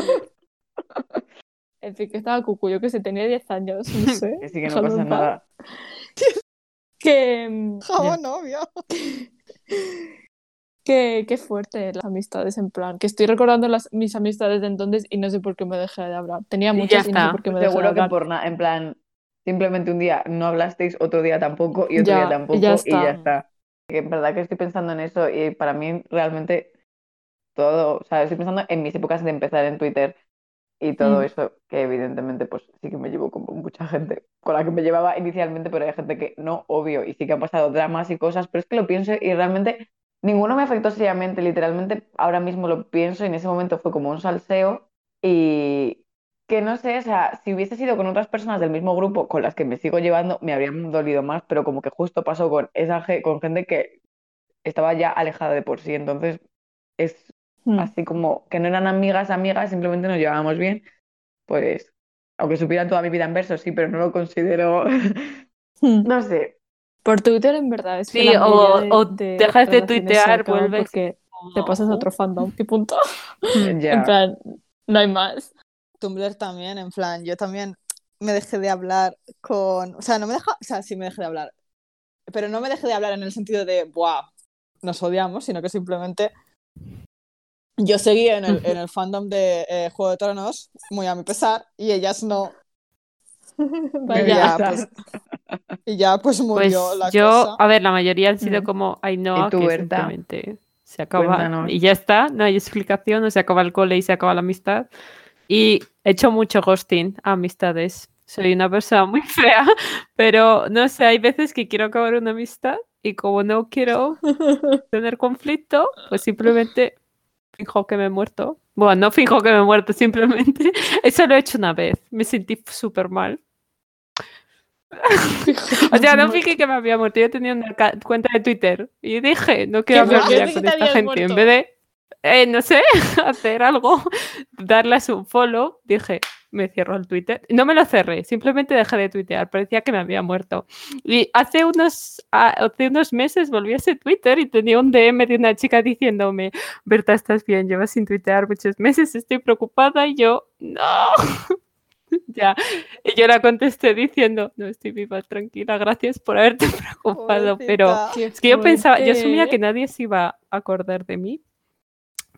En fin, que estaba cucu, yo que sé, tenía 10 años, no sé. Que sí, que no pasa nada. Que, mm, Jabón novio. Qué, qué fuerte las amistades, en plan, que estoy recordando las, mis amistades de entonces y no sé por qué me dejé de hablar. Tenía Y muchas y no sé por qué me dejé de Seguro que hablar. por nada, en plan, simplemente un día no hablasteis, otro día tampoco y otro Ya, día y tampoco y ya está. Que en verdad que estoy pensando en eso y para mí realmente todo, o sea, estoy pensando en mis épocas de empezar en Twitter y todo Mm. eso, que evidentemente pues sí que me llevo con mucha gente con la que me llevaba inicialmente, pero hay gente que no, obvio, y sí que han pasado dramas y cosas, pero es que lo pienso y realmente ninguno me afectó seriamente, literalmente ahora mismo lo pienso y en ese momento fue como un salseo y que no sé, o sea, si hubiese sido con otras personas del mismo grupo con las que me sigo llevando, me habrían dolido más, pero como que justo pasó con esa ge- con gente que estaba ya alejada de por sí, entonces es Mm. así como que no eran amigas, amigas, simplemente nos llevábamos bien, pues aunque supieran toda mi vida en verso, sí, pero no lo considero, Mm. no sé, Por Twitter, en verdad, es Sí, o- o de, de dejas de tuitear, vuelves porque te pasas a otro fandom y punto. En ya. plan, no hay más. Tumblr también, en plan, yo también me dejé de hablar con. O sea, no me deja. O sea, sí me dejé de hablar. Pero no me dejé de hablar en el sentido de, ¡buah! Nos odiamos, sino que simplemente. Yo seguía en el, en el fandom de eh, Juego de Tronos, muy a mi pesar, y ellas no. Y Vaya. ya, pues, y ya, pues Pues murió la yo, cosa. a ver, la mayoría han sido como Ainhoa, ¿Y tú, que Berta? simplemente se acaba Cuéntanos. y ya está, no hay explicación, no se acaba el cole y se acaba la amistad. Y he hecho mucho ghosting a amistades. Soy una persona muy fea, pero no sé, hay veces que quiero acabar una amistad y como no quiero tener conflicto, pues simplemente finjo que me he muerto. Bueno, no finjo que me he muerto, simplemente eso lo he hecho una vez. Me sentí súper mal. O sea, no fingí que me había muerto. Yo tenía una cuenta de Twitter y dije, no quiero ¿Qué hablar con esta gente. En muerto? vez de, eh, no sé, hacer algo, darles un follow, dije, me cierro el Twitter. No me lo cerré, simplemente dejé de tuitear. Parecía que me había muerto. Y hace unos, a- hace unos meses volví a ese Twitter y tenía un DM de una chica diciéndome, Berta, ¿estás bien? Llevas sin tuitear muchos meses, estoy preocupada. Y yo, no. ya. Y yo la contesté diciendo, no estoy viva, tranquila, gracias por haberte preocupado. Pero Pobrecita. Qué es que yo pensaba, yo asumía que nadie se iba a acordar de mí,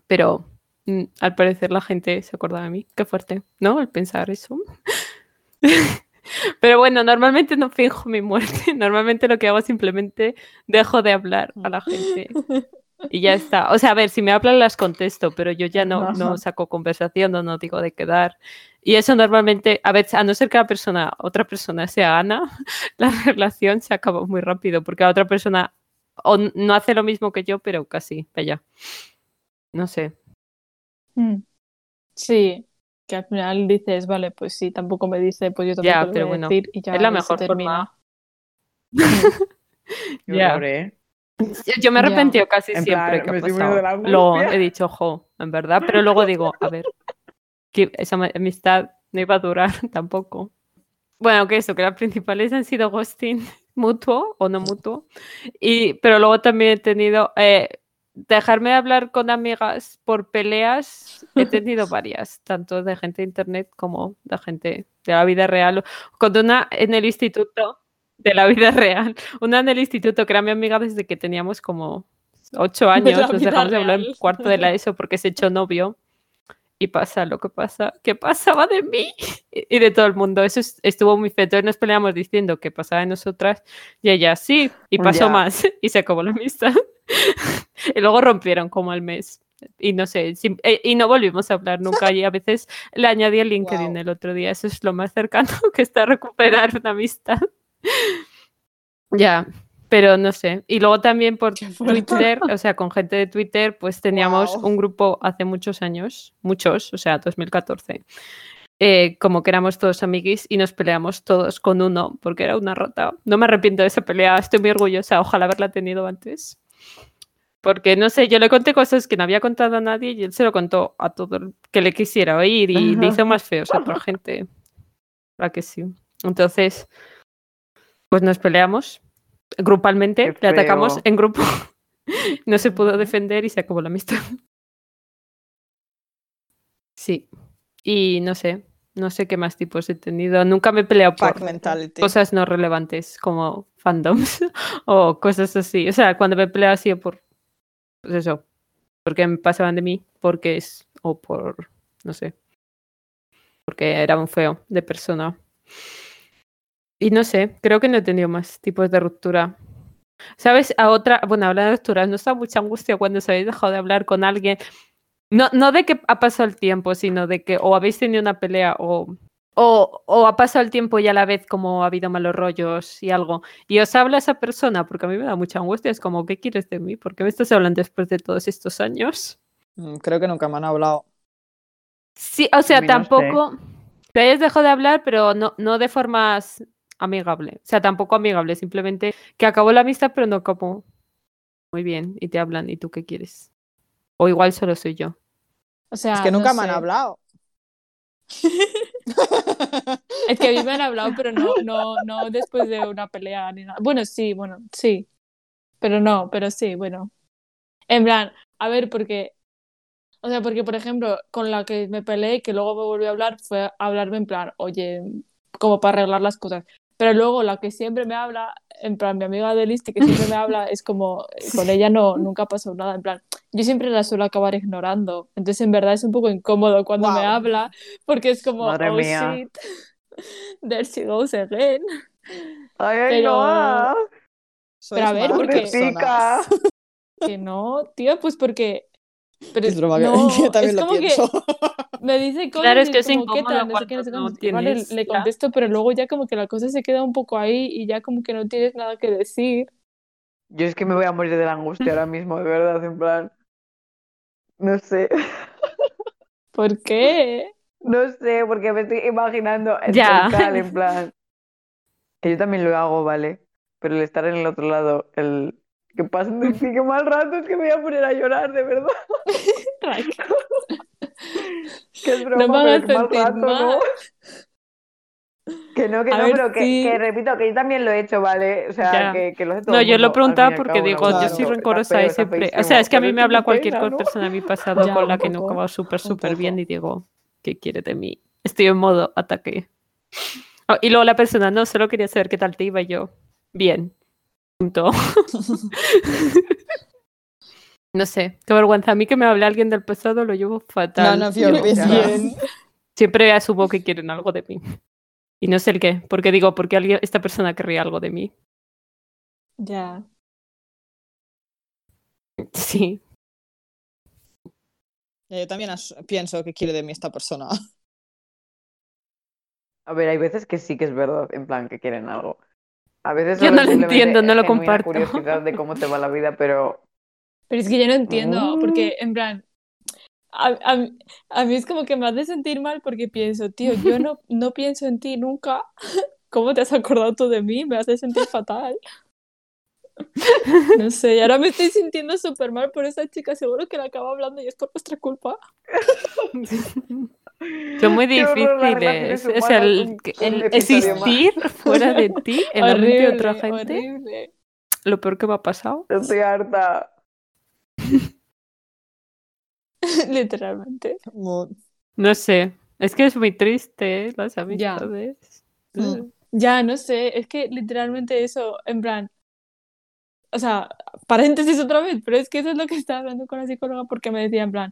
pero mm, al parecer la gente se acordaba de mí. Qué fuerte, ¿no? El pensar eso. Pero bueno, normalmente no finjo mi muerte. Normalmente lo que hago es simplemente dejo de hablar a la gente. Y ya está. O sea, a ver, si me hablan las contesto, pero yo ya no, no saco conversación, no, no digo de quedar. Y eso normalmente, a ver, a no ser que la persona, otra persona sea Ana, la relación se acaba muy rápido, porque la otra persona o no hace lo mismo que yo, pero casi, ya. No sé. Mm. Sí, que al final dices, vale, pues sí, tampoco me dice, pues yo tampoco Ya, le pero voy a bueno, decir y ya es la mejor horror, ¿eh? Yo, yo me he arrepentido casi En siempre plan, que ha angustia. he dicho, ojo, en verdad, pero luego digo, a ver, que esa amistad no iba a durar tampoco. Bueno, que eso, que las principales han sido ghosting mutuo o no mutuo. Y, pero luego también he tenido eh, dejarme de hablar con amigas por peleas. He tenido varias, tanto de gente de internet como de gente de la vida real. Con una en el instituto de la vida real, una en el instituto que era mi amiga desde que teníamos como ocho años. Nos dejamos de hablar en cuarto de la ESO porque se echó novio. Y pasa lo que pasa, que pasaba de mí y de todo el mundo. Eso es- estuvo muy feo. Entonces nos peleamos diciendo que pasaba de nosotras y ella sí, y pasó Ya. más y se acabó la amistad. y luego rompieron como al mes. Y no sé, eh, y no volvimos a hablar nunca. Y a veces le añadí el LinkedIn el otro día. Eso es lo más cercano que está a recuperar una amistad. ya, pero no sé. Y luego también por. Twitter, o sea, con gente de Twitter, pues teníamos un grupo hace muchos años, muchos, o sea, 2014. eh, como que éramos todos amiguis y nos peleamos todos con uno porque era una rata. No me arrepiento de esa pelea, estoy muy orgullosa, ojalá haberla tenido antes. Porque no sé, yo le conté cosas que no había contado a nadie y él se lo contó a todo el que le quisiera oír y le hizo más feos a otra gente. ¿Verdad que sí? Entonces, pues nos peleamos grupalmente, le atacamos en grupo. No se pudo defender y se acabó la amistad. Sí. Y no sé, no sé qué más tipos he tenido. Nunca me he peleado por mentality. cosas no relevantes como fandoms o cosas así. O sea, cuando me he peleado ha sido por, pues eso, porque me pasaban de mí, porque es, o por, no sé, porque era un feo de persona. Y no sé, creo que no he tenido más tipos de ruptura. ¿Sabes? A otra, bueno, hablando de rupturas, ¿no está mucha angustia cuando os habéis dejado de hablar con alguien? No, no de que ha pasado el tiempo, sino de que o habéis tenido una pelea o, o, o ha pasado el tiempo y a la vez como ha habido malos rollos y algo. Y os habla esa persona, porque a mí me da mucha angustia. Es como, ¿qué quieres de mí? ¿Por qué me estás hablando después de todos estos años? Mm, Creo que nunca me han hablado. Sí, o sea, mí no sé. tampoco te hayas dejado de hablar, pero no, no de formas amigable. O sea, tampoco amigable, simplemente que acabó la amistad, pero no acabó muy bien y te hablan, ¿y tú qué quieres? O igual solo soy yo. O sea, es que no nunca me han hablado. Es que a mí me han hablado, pero no, no, no después de una pelea ni nada. Bueno, sí, bueno, sí. Pero no, pero sí, bueno. En plan, a ver, porque. O sea, porque, por ejemplo, con la que me peleé, que luego me volvió a hablar, fue a hablarme en plan, oye, como para arreglar las cosas. Pero luego la que siempre me habla, en plan, mi amiga de Listi, que siempre me habla, es como, con ella no, nunca pasó nada. En plan, yo siempre la suelo acabar ignorando. Entonces, en verdad, es un poco incómodo cuando me habla, porque es como, Madre oh mía. shit, there she goes again. Ay, ay, Pero- no. Pero a ver, porque-. Que no, tío, pues porque. Pero Es broma, que- no, que yo también es lo como que pienso. me dice cosas Claro, es que es como, ¿qué tal? No sé qué, no sé cuántos. no Vale, tienes le ya. contesto, pero luego ya como que la cosa se queda un poco ahí y ya como que no tienes nada que decir. Yo es que me voy a morir de la angustia ahora mismo, de verdad, en plan. No sé. ¿Por qué? No sé, porque me estoy imaginando el Ya. total, en plan. Que yo también lo hago, ¿vale? Pero el estar en el otro lado, el que pasen de qué mal rato, es que me voy a poner a llorar, de verdad. Que es broma, No pero qué mal rato, ¿no? mal. Que no, que A no, pero que, sí. que repito, que yo también lo he hecho, ¿vale? O sea, que, que lo hace todo No, yo lo preguntaba porque digo, yo soy rencorosa y siempre. O sea, es que a mí me habla cualquier pena, ¿no? persona a mi pasado Ya, con la que no acaba súper, súper bien y digo, ¿qué quiere de mí? Estoy en modo ataque. Oh, y luego la persona, no, solo quería saber qué tal te iba yo. Bien. Punto. no sé, qué vergüenza. A mí que me hable alguien del pasado lo llevo fatal. Your Yo business. Bien. Siempre asumo que quieren algo de mí. Y no sé el qué, porque digo, porque alguien, esta persona querría algo de mí. Ya. Sí, Yo también pienso que quiere de mí esta persona. A ver, hay veces que sí que es verdad, en plan, que quieren algo. A veces Yo no lo entiendo, no lo comparto. curiosidad de cómo te va la vida, pero Pero es que yo no entiendo, Mm. porque en plan, a, a mí- a mí es como que me hace sentir mal porque pienso, tío, yo no, no pienso en ti nunca. ¿Cómo te has acordado tú de mí? Me hace sentir fatal. No sé, y ahora me estoy sintiendo súper mal por esa chica. Seguro que la acaba hablando y es por vuestra culpa. Son muy difíciles. O sea, el, más. existir fuera de ti, en la mente de otra gente, horrible. lo peor que me ha pasado. Estoy harta. Literalmente. No sé, es que es muy triste ¿eh? las amistades. Mm. Ya, no sé, es que literalmente eso, en plan, o sea, paréntesis otra vez, pero es que eso es lo que estaba hablando con la psicóloga porque me decía en plan,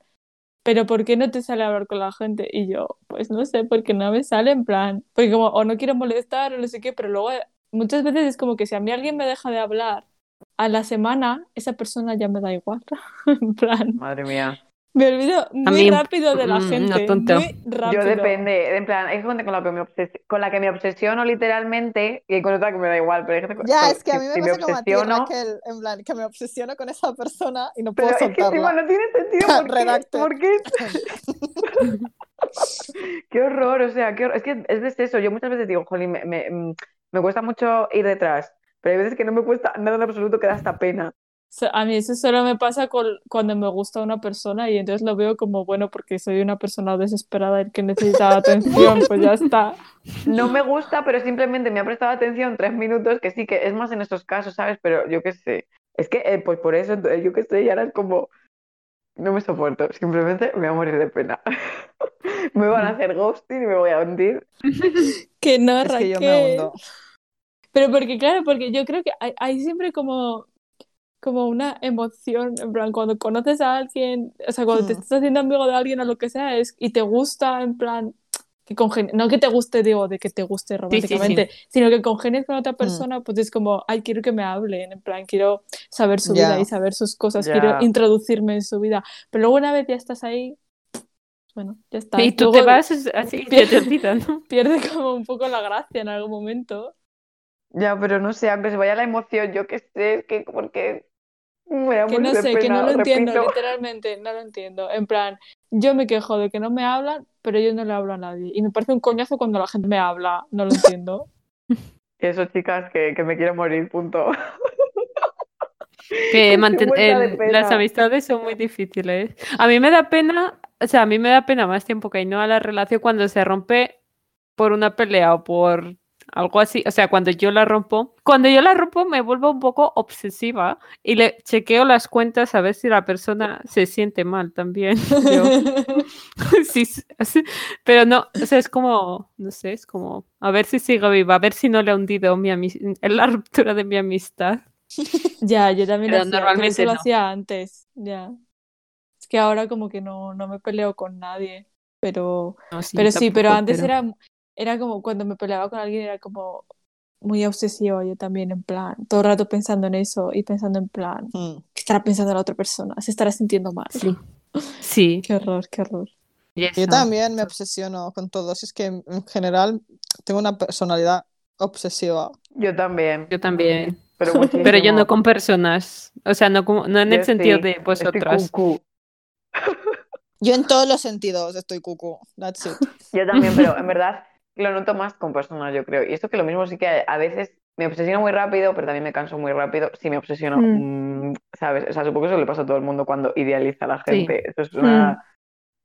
pero ¿por qué no te sale a hablar con la gente? Y yo, pues no sé, porque no me sale en plan, porque como, o no quiero molestar o no sé qué, pero luego eh, muchas veces es como que si a mí alguien me deja de hablar a la semana, esa persona ya me da igual, en plan, Madre mía. Me olvido muy mí, rápido de la mm, no gente, tonto. muy rápido. Yo depende, en plan, hay gente con la que me, obses- con la que me obsesiono literalmente y con otra que me da igual, pero hay gente con- Ya, con- es que a mí me si pasa como a ti, obsesiono, Raquel, en plan, que me obsesiono con esa persona y no pero puedo es que encima soltarla. no tiene sentido, ¿por qué? Redacted. ¿Por qué? Qué horror, o sea, qué horror. Es que es de eso, yo muchas veces digo, jolín, me, me, mm, me cuesta mucho ir detrás, pero hay veces que no me cuesta nada en absoluto, que da hasta pena. A mí eso solo me pasa con- cuando me gusta una persona y entonces lo veo como bueno porque soy una persona desesperada y que necesita atención, pues ya está. No me gusta, pero simplemente me ha prestado atención tres minutos, que sí, que es más en estos casos, ¿sabes? Pero yo qué sé. Es que, eh, pues por eso, entonces, yo qué sé, y ahora es como, no me soporto, simplemente me voy a morir de pena. Me van a hacer ghosting y me voy a hundir. Que no, Es que yo me Raquel. hundo. Pero porque claro, porque yo creo que hay, hay siempre como, como una emoción, en plan, cuando conoces a alguien, o sea, cuando te Hmm. estás haciendo amigo de alguien o lo que sea, es, y te gusta, en plan, que congen- no que te guste, digo, de que te guste sí, sí. románticamente, sino que congenies con Hmm. otra persona, pues es como, ay, quiero que me hablen, en plan, quiero saber su Ya. vida y saber sus cosas, Ya. quiero introducirme en su vida. Pero luego una vez ya estás ahí, bueno, ya está. Y tú Luego te vas así, se te olvida, ¿no? Pierde como un poco la gracia en algún momento. Ya, pero no sé, aunque se vaya la emoción, yo qué sé, es que porque Que no sé, que no lo entiendo, literalmente, no lo entiendo. En plan, yo me quejo de que no me hablan, pero yo no le hablo a nadie. Y me parece un coñazo cuando la gente me habla, no lo entiendo. Eso, chicas, que, que me quiero morir, punto. Que Qué manten- muerta de el- pena. las amistades son muy difíciles. A mí me da pena, o sea, a mí me da pena más tiempo que no a la relación cuando se rompe por una pelea o por algo así. O sea, cuando yo la rompo, cuando yo la rompo me vuelvo un poco obsesiva y le chequeo las cuentas a ver si la persona se siente mal también. Yo, sí, sí, sí, pero no, o sea, es como, no sé, es como, a ver si sigo viva, a ver si no le ha hundido mi la ruptura de mi amistad. Ya, yo también lo hacía, normalmente eso lo hacía antes, ya. Es que ahora como que no, no me peleo con nadie, pero, No, pero sí, pero antes pero- era, era como cuando me peleaba con alguien era como muy obsesiva yo también, en plan, todo el rato pensando en eso y pensando en plan, Hmm. ¿qué estará pensando la otra persona? ¿Se estará sintiendo mal? Sí. Sí. Qué horror, qué horror. y Yo eso. también me obsesiono con todo. Si es que en en general tengo una personalidad obsesiva. Yo también, Yo también. pero. Pero yo no con personas. O sea, no, como, no en el Yo sentido sí, de vosotras. cucú. Yo en todos los sentidos estoy cucu. That's it. Yo también, pero en verdad lo noto más con personas, yo creo. Y esto que lo mismo sí que a, veces me obsesiono muy rápido, pero también me canso muy rápido si me obsesiono, Mm. mm, ¿sabes? O sea, supongo que eso le pasa a todo el mundo cuando idealiza a la Sí. gente. Eso es una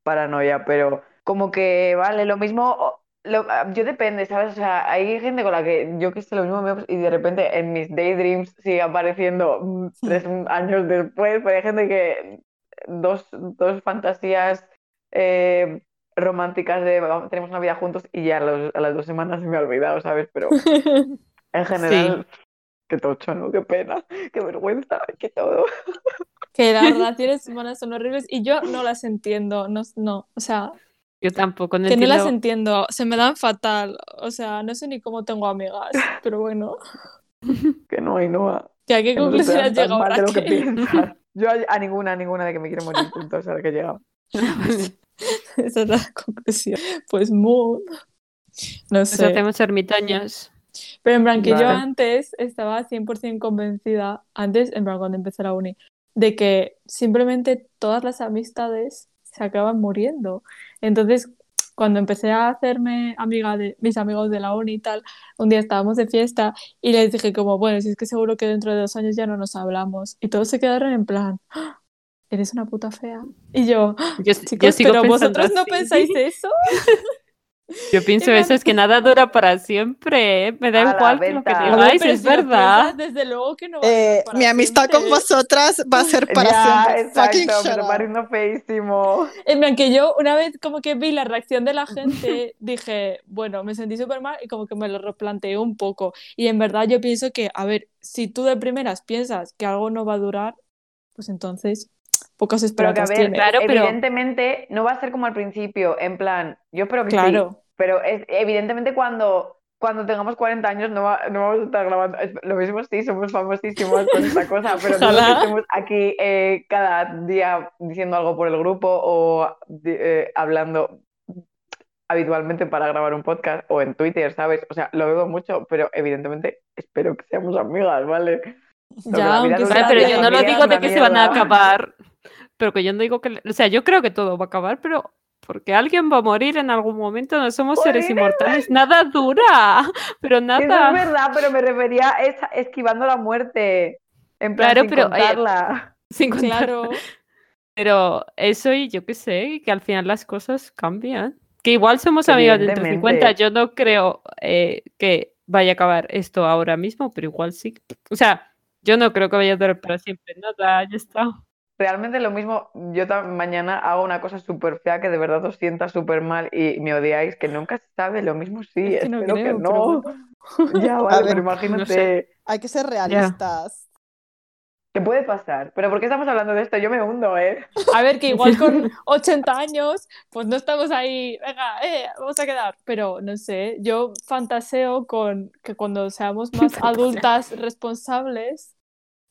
paranoia, pero como que, vale, lo mismo, lo- ah, yo depende, ¿sabes? O sea, hay gente con la que yo que sé lo mismo me y de repente en mis daydreams sigue apareciendo mm, tres años después, pero hay gente que dos, dos fantasías eh, románticas de "Vamos, tenemos una vida juntos y ya a, los- a las dos semanas se me ha olvidado, ¿sabes? Pero en general, qué tocho, ¿no? Qué pena, qué vergüenza, qué todo. que las relaciones humanas son horribles y yo no las entiendo, no, no, o sea, Yo tampoco. No que no las entiendo. entiendo, se me dan fatal, o sea, no sé ni cómo tengo amigas, pero bueno, Que no, y no. a- ¿que ¿a qué conclusión has llegado. Yo a, a ninguna, a ninguna de que me quiero morir, punto, o sea, que he llegado. Esa es la conclusión. Pues muy, no Nos sé. hacemos ermitaños. Pero en plan, que yo antes estaba 100% convencida, antes, en plan, cuando empecé la uni, de que simplemente todas las amistades se acaban muriendo. Entonces, cuando empecé a hacerme amiga de mis amigos de la uni y tal, un día estábamos de fiesta y les dije como, bueno, si es que seguro que dentro de dos años ya no nos hablamos. Y todos se quedaron en plan, "¡Ah! Eres una puta fea. Y yo, "¡Ah, Yo, chicos, yo sigo pero pensando vosotros no así. pensáis eso. Yo pienso eso, es que nada dura para siempre. ¿eh? Me da A igual que lo que digáis, Pero es si verdad. piensas, desde luego que no va a Eh, ser para mi amistad con siempre. vosotras va a ser para ya, siempre. Exacto, up. pareciendo feísimo. En plan que yo una vez como que vi la reacción de la gente, dije, bueno, me sentí súper mal y como que me lo replanteé un poco. Y en verdad yo pienso que, a ver, si tú de primeras piensas que algo no va a durar, pues entonces pocas Pero que a esperanzas ver. Claro, pero- evidentemente no va a ser como al principio, en plan, yo espero que sí, Claro. pero es, evidentemente cuando, cuando tengamos 40 años no, va- no vamos a estar grabando, lo mismo sí, somos famosísimos con esta cosa, pero no estemos aquí eh, cada día diciendo algo por el grupo o eh, hablando habitualmente para grabar un podcast o en Twitter, ¿sabes? O sea, lo veo mucho, pero evidentemente espero que seamos amigas, ¿vale? Ya, aunque sea Vale, pero yo no lo digo de que se van a acabar. Pero que yo no digo que. O sea, yo creo que todo va a acabar, pero. Porque alguien va a morir en algún momento, no somos seres Morir. inmortales, nada dura, pero Eso es nada. verdad, pero me refería a esquivando la muerte. En plan, Claro, sin pero, eh, contarla. Sin contar- Claro, Pero eso y yo qué sé, que al final las cosas cambian. Que igual somos amigas dentro de 50, Evidentemente. yo no creo eh, que vaya a acabar esto ahora mismo, pero igual sí. O sea, yo no creo que vaya a durar para siempre, nada, ya está. Realmente lo mismo, yo mañana hago una cosa súper fea que de verdad os sienta súper mal y me odiáis, que nunca se sabe, lo mismo sí, Es que no espero creo, que no. Ya, vale, ver, pero no imagínate. sé. Hay que ser realistas. ¿Qué puede pasar? ¿Pero por qué estamos hablando de esto? Yo me hundo, ¿eh? A ver, que igual con 80 años, pues no estamos ahí, venga, eh, vamos a quedar. Pero no sé, yo fantaseo con que cuando seamos más adultas responsables,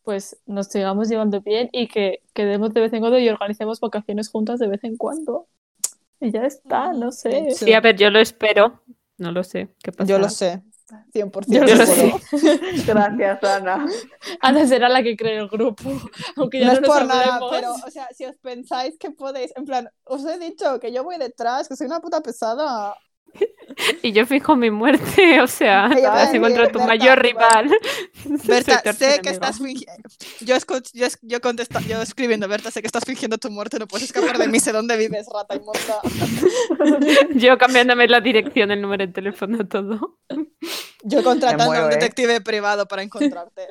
pues nos sigamos llevando bien y que quedemos de vez en cuando y organicemos vacaciones juntas de vez en cuando. Y ya está, no sé. Sí. Sí, a ver, yo lo espero. No lo sé. ¿Qué pasa? Yo lo sé. 100%. Yo lo seguro. sé. Gracias, Ana. Ana será la que cree el grupo, aunque ya No no, es por nada, pero, o sea, si os pensáis que podéis, en plan, os he dicho que yo voy detrás, que soy una puta pesada. Y yo fijo mi muerte, o sea, contra decir, tu Berta, mayor rival. Berta, sé que estás fingiendo. Yo, yo, es- yo, yo escribiendo, Berta, sé que estás fingiendo tu muerte, no puedes escapar de mí, sé dónde vives, rata inmunda. Yo cambiándome la dirección, el número de teléfono, todo. Yo contratando muero, a un ¿eh? detective privado para encontrarte.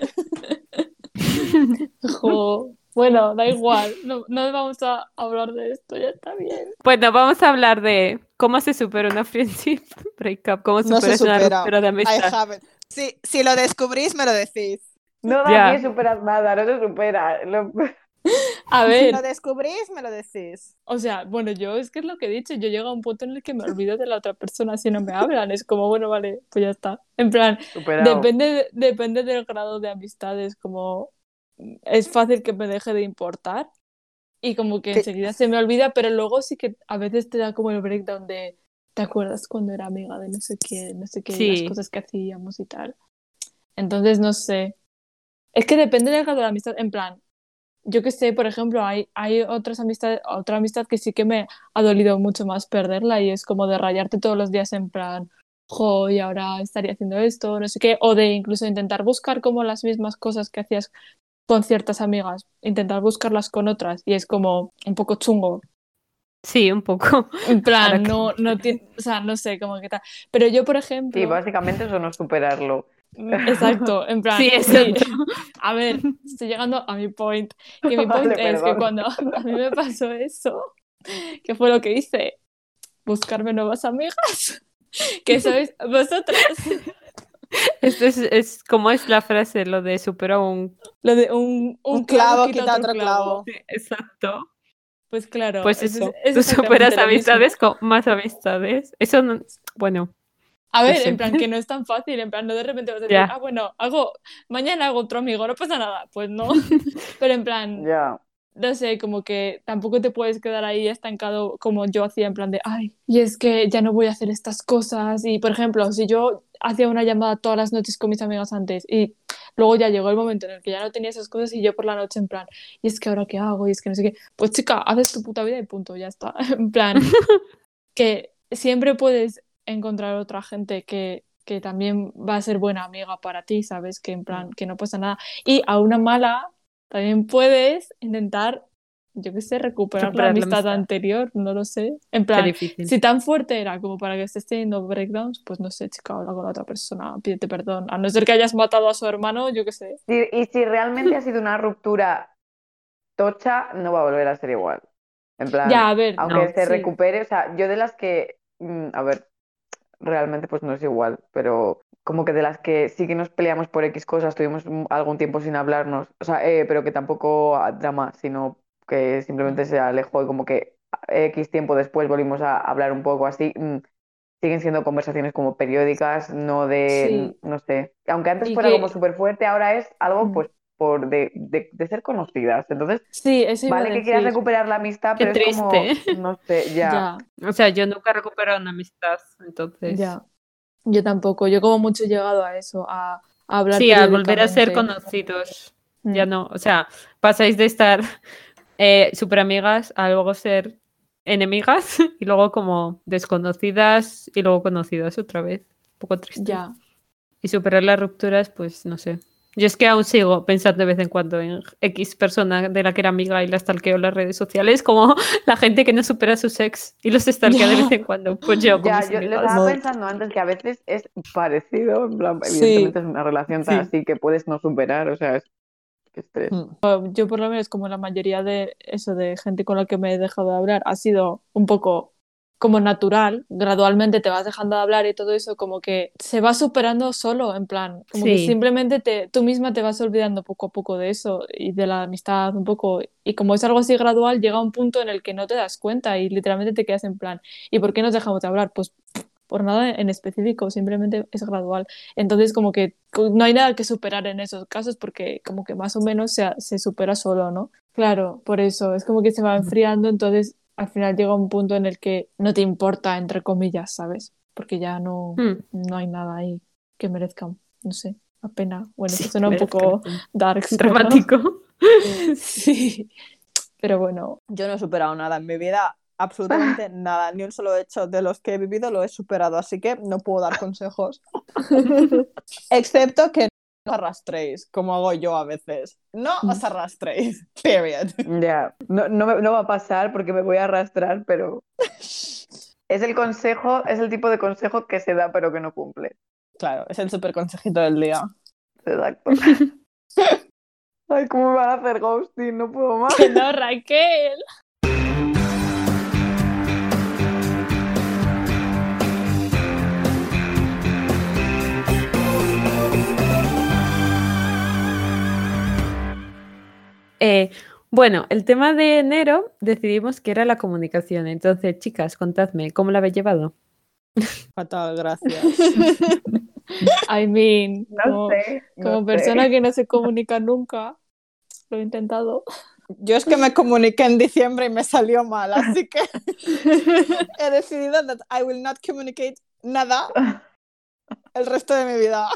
Jo, Bueno, da igual, no, no vamos a hablar de esto, ya está bien. Bueno, vamos a hablar de cómo se supera una friendship breakup, cómo No se superas una supera. ruptura de amistad. Si, si lo descubrís, me lo decís. No da Ya. pie superar nada, no se supera. Lo- A Si ver, lo descubrís, me lo decís. o sea, bueno, yo es que es lo que he dicho, yo llego a un punto en el que me olvido de la otra persona si no me hablan, es como, bueno, vale, pues ya está. En plan, Superado. depende, depende del grado de amistades, como es fácil que me deje de importar y como que enseguida se me olvida, pero luego sí que a veces te da como el breakdown de, ¿te acuerdas cuando era amiga de no sé qué, no sé qué, Sí. las cosas que hacíamos y tal? Entonces, no sé. Es que depende del grado de la amistad, en plan, yo que sé, por ejemplo, hay, hay otras amistades, otra amistad que sí que me ha dolido mucho más perderla y es como de rayarte todos los días en plan, jo, y ahora estaría haciendo esto, no sé qué, o de incluso intentar buscar como las mismas cosas que hacías con ciertas amigas, intentar buscarlas con otras y es como un poco chungo. Sí, un poco. En plan, que- no, no tiene, o sea, no sé, como que tal. Pero yo, por ejemplo, Sí, básicamente eso no es superarlo. exacto, en plan, Sí, sí, exacto. a ver, estoy llegando a mi point. Que mi Vale, point es que perdón. cuando a mí me pasó eso, ¿qué fue lo que hice? Buscarme nuevas amigas. Que sois vosotras. Esto es, es como es la frase, lo de supera un... Lo de un, un, Un clavo quita otro clavo. Sí, exacto. Pues claro. Pues es- eso, es tú superas mismo. amistades con más amistades. Eso no... Bueno, A ver, sé. en plan, que no es tan fácil, en plan, no de repente vas a decir, Ya. ah, bueno, hago, mañana hago otro amigo, no pasa nada. Pues no. Pero en plan, Ya. no sé, como que tampoco te puedes quedar ahí estancado como yo hacía, en plan de, ay, y es que ya no voy a hacer estas cosas. Y, por ejemplo, si yo hacía una llamada todas las noches con mis amigas antes y Luego ya llegó el momento en el que ya no tenía esas cosas y yo por la noche en plan, y es que ahora qué hago, y es que no sé qué. Pues chica, haces tu puta vida y punto, ya está. En plan, que siempre puedes encontrar otra gente que, que también va a ser buena amiga para ti, ¿sabes? Que en plan, que no pasa nada. Y a una mala también puedes intentar, yo qué sé, recuperar la Recuperar la amistad, amistad. anterior, no lo sé. En plan, difícil. si tan fuerte era como para que estés teniendo breakdowns, pues no sé, chica, habla con la otra persona, pídete perdón. A no ser que hayas matado a su hermano, yo qué sé. Y si realmente ha sido una ruptura tocha, no va a volver a ser igual. En plan, Ya, a ver, aunque no, se sí. recupere, o sea, yo de las que, mm, a ver, realmente pues no es igual, pero como que de las que sí que nos peleamos por X cosas, tuvimos algún tiempo sin hablarnos, o sea, eh, pero que tampoco a drama, sino que simplemente se alejó y como que X tiempo después volvimos a hablar un poco así, mm, siguen siendo conversaciones como periódicas, no de, Sí. no sé, aunque antes fuera que- como súper fuerte, ahora es algo Mm. pues por de, de, de ser conocidas, entonces Sí, eso vale que quieras recuperar la amistad, Qué pero es como, triste. no sé, ya. Ya, O sea, yo nunca he recuperado una amistad, entonces. ya. Yo tampoco. Yo como mucho he llegado a eso, a, a hablar Sí, a volver a ser conocidos. Mm. Ya no, o sea, pasáis de estar eh, súper amigas a luego ser enemigas y luego como desconocidas y luego conocidas otra vez. Un poco triste. Ya. Y superar las rupturas, pues no sé. Yo es que aún sigo pensando de vez en cuando en X persona de la que era amiga y la stalkeo en las redes sociales, como la gente que no supera su sex y los stalkea de vez en cuando. Pues yo con Ya, yo lo estaba pensando antes que a veces es parecido, en plan, Sí. evidentemente es una relación tan Sí. así que puedes no superar, o sea, es qué estrés. Mm. Yo por lo menos como la mayoría de eso de gente con la que me he dejado de hablar ha sido un poco como natural, gradualmente te vas dejando de hablar y todo eso como que se va superando solo, en plan, como que Sí. simplemente te, tú misma te vas olvidando poco a poco de eso y de la amistad un poco, y como es algo así gradual, llega un punto en el que no te das cuenta y literalmente te quedas en plan, ¿y por qué nos dejamos de hablar? Pues por nada en específico, simplemente es gradual. Entonces como que no hay nada que superar en esos casos porque como que más o menos se, se supera solo, ¿no? Claro, por eso, es como que se va enfriando, entonces al final llega un punto en el que no te importa, entre comillas, ¿sabes? Porque ya no, Hmm. no hay nada ahí que merezca, no sé, la pena. Bueno, Sí, eso suena un poco dark. dramático. Sí, pero bueno, Yo no he superado nada en mi vida, absolutamente nada, ni un solo hecho de los que he vivido lo he superado, así que no puedo dar consejos. Excepto que no os arrastréis, como hago yo a veces. No os arrastréis, period. Ya, no, no, me- no va a pasar porque me voy a arrastrar, pero es el consejo, es el tipo de consejo que se da pero que no cumple. Claro, es el super consejito del día. Exacto. Ay, ¿cómo me van a hacer ghosting? No puedo más. que no, Raquel. Eh, bueno, el tema de enero decidimos que era la comunicación. Entonces, chicas, contadme, ¿cómo la habéis llevado? Fatal, gracias. I mean, No como, sé. no como sé. persona que no se comunica nunca, lo he intentado. Yo es que me comuniqué en diciembre y me salió mal, así que he decidido that I will not communicate nada el resto de mi vida.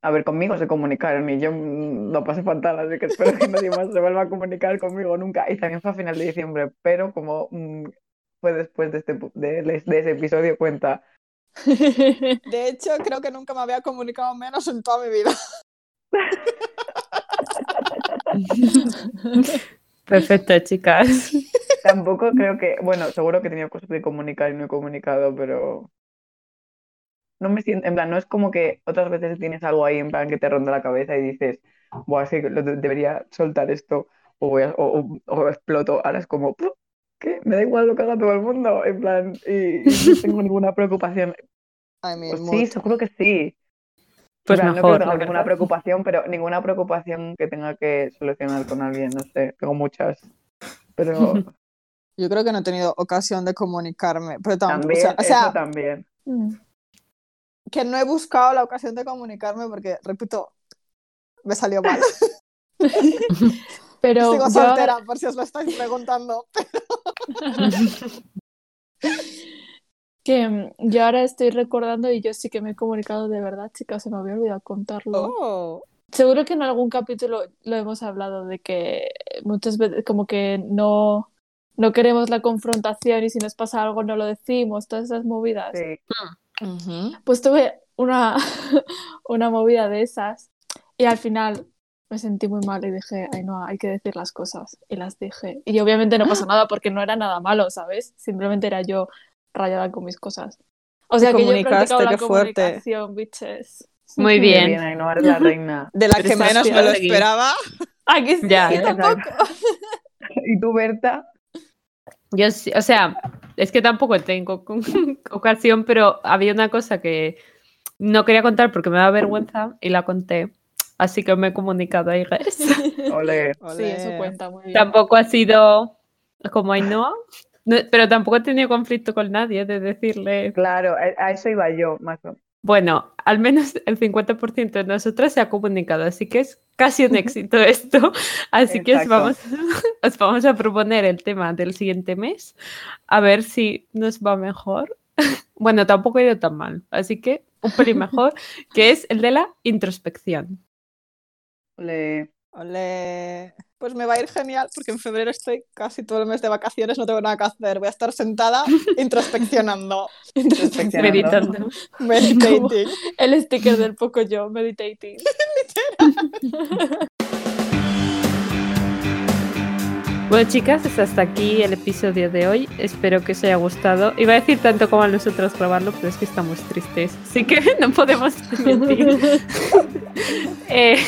A ver, conmigo se comunicaron y yo mm, lo pasé fatal, así que espero que nadie más se vuelva a comunicar conmigo nunca. Y también fue a final de diciembre, pero como mm, fue después de, este, de ese episodio, cuenta. De hecho, creo que nunca me había comunicado menos en toda mi vida. Perfecto, chicas. Tampoco creo que, bueno, seguro que he tenido cosas de comunicar y no he comunicado, pero no me siento, en plan, no es como que otras veces tienes algo ahí en plan que te ronda la cabeza y dices, Buah, sí, que lo de- debería soltar esto o, voy a- o, o- o exploto. Ahora es como, "Puh, ¿qué? Me da igual lo que haga todo el mundo, en plan, y, y no tengo ninguna preocupación. I mean, Pues sí, seguro que sí. Pues plan, no mejor, creo la tener ninguna preocupación, pero ninguna preocupación que tenga que solucionar con alguien, no sé, tengo muchas. Pero Yo creo que no he tenido ocasión de comunicarme, pero también, o sea, o eso sea, también. Que no he buscado la ocasión de comunicarme porque, repito, me salió mal. Pero Sigo yo soltera, por si os lo estáis preguntando. que mm, yo ahora estoy recordando y yo sí que me he comunicado de verdad, chicas, se me había olvidado contarlo. Oh. seguro que en algún capítulo lo hemos hablado de que muchas veces como que no, no queremos la confrontación y si nos pasa algo no lo decimos, todas esas movidas. Sí. Ujú. Pues tuve una, una movida de esas y al final me sentí muy mal y dije, ay no, hay que decir las cosas. Y las dije. Y obviamente no pasó nada porque no era nada malo, ¿sabes? Simplemente era yo rayada con mis cosas. O sea que yo he practicado la comunicación, bitches. Muy bien. bien, Ainhoa, eres la reina. De la Pero que menos me lo esperaba. Aquí sí, Ya, yo tampoco. ¿Y tú, Berta? Yo sí, o sea, es que tampoco tengo ocasión, pero había una cosa que no quería contar porque me da vergüenza y la conté. Así que me he comunicado a Iges. Ole. Sí, eso Olé. cuenta muy bien. tampoco ha sido como Ainhoa, no, pero tampoco he tenido conflicto con nadie de decirle, Claro, a eso iba yo, más o bueno, al menos el 50% de nosotras se ha comunicado, así que es casi un éxito esto. Así que os vamos, os vamos a proponer el tema del siguiente mes, a ver si nos va mejor. Bueno, tampoco ha ido tan mal, así que un pelín mejor, que es el de la introspección. Ole. Olé. Pues me va a ir genial porque en febrero estoy casi todo el mes de vacaciones, no tengo nada que hacer. Voy a estar sentada introspeccionando, Introspeccionando. Meditando. meditating. El sticker del poco yo, meditating. Bueno, chicas, es hasta aquí el episodio de hoy. Espero que os haya gustado. Iba a decir tanto como a nosotros grabarlo, pero es que estamos tristes. Así que no podemos mentir. Eh,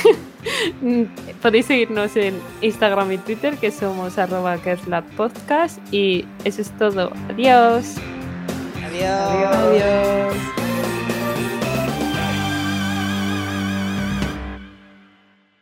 podéis seguirnos en Instagram y Twitter, que somos arroba podcast. Y eso es todo. Adiós. Adiós. Adiós. Adiós.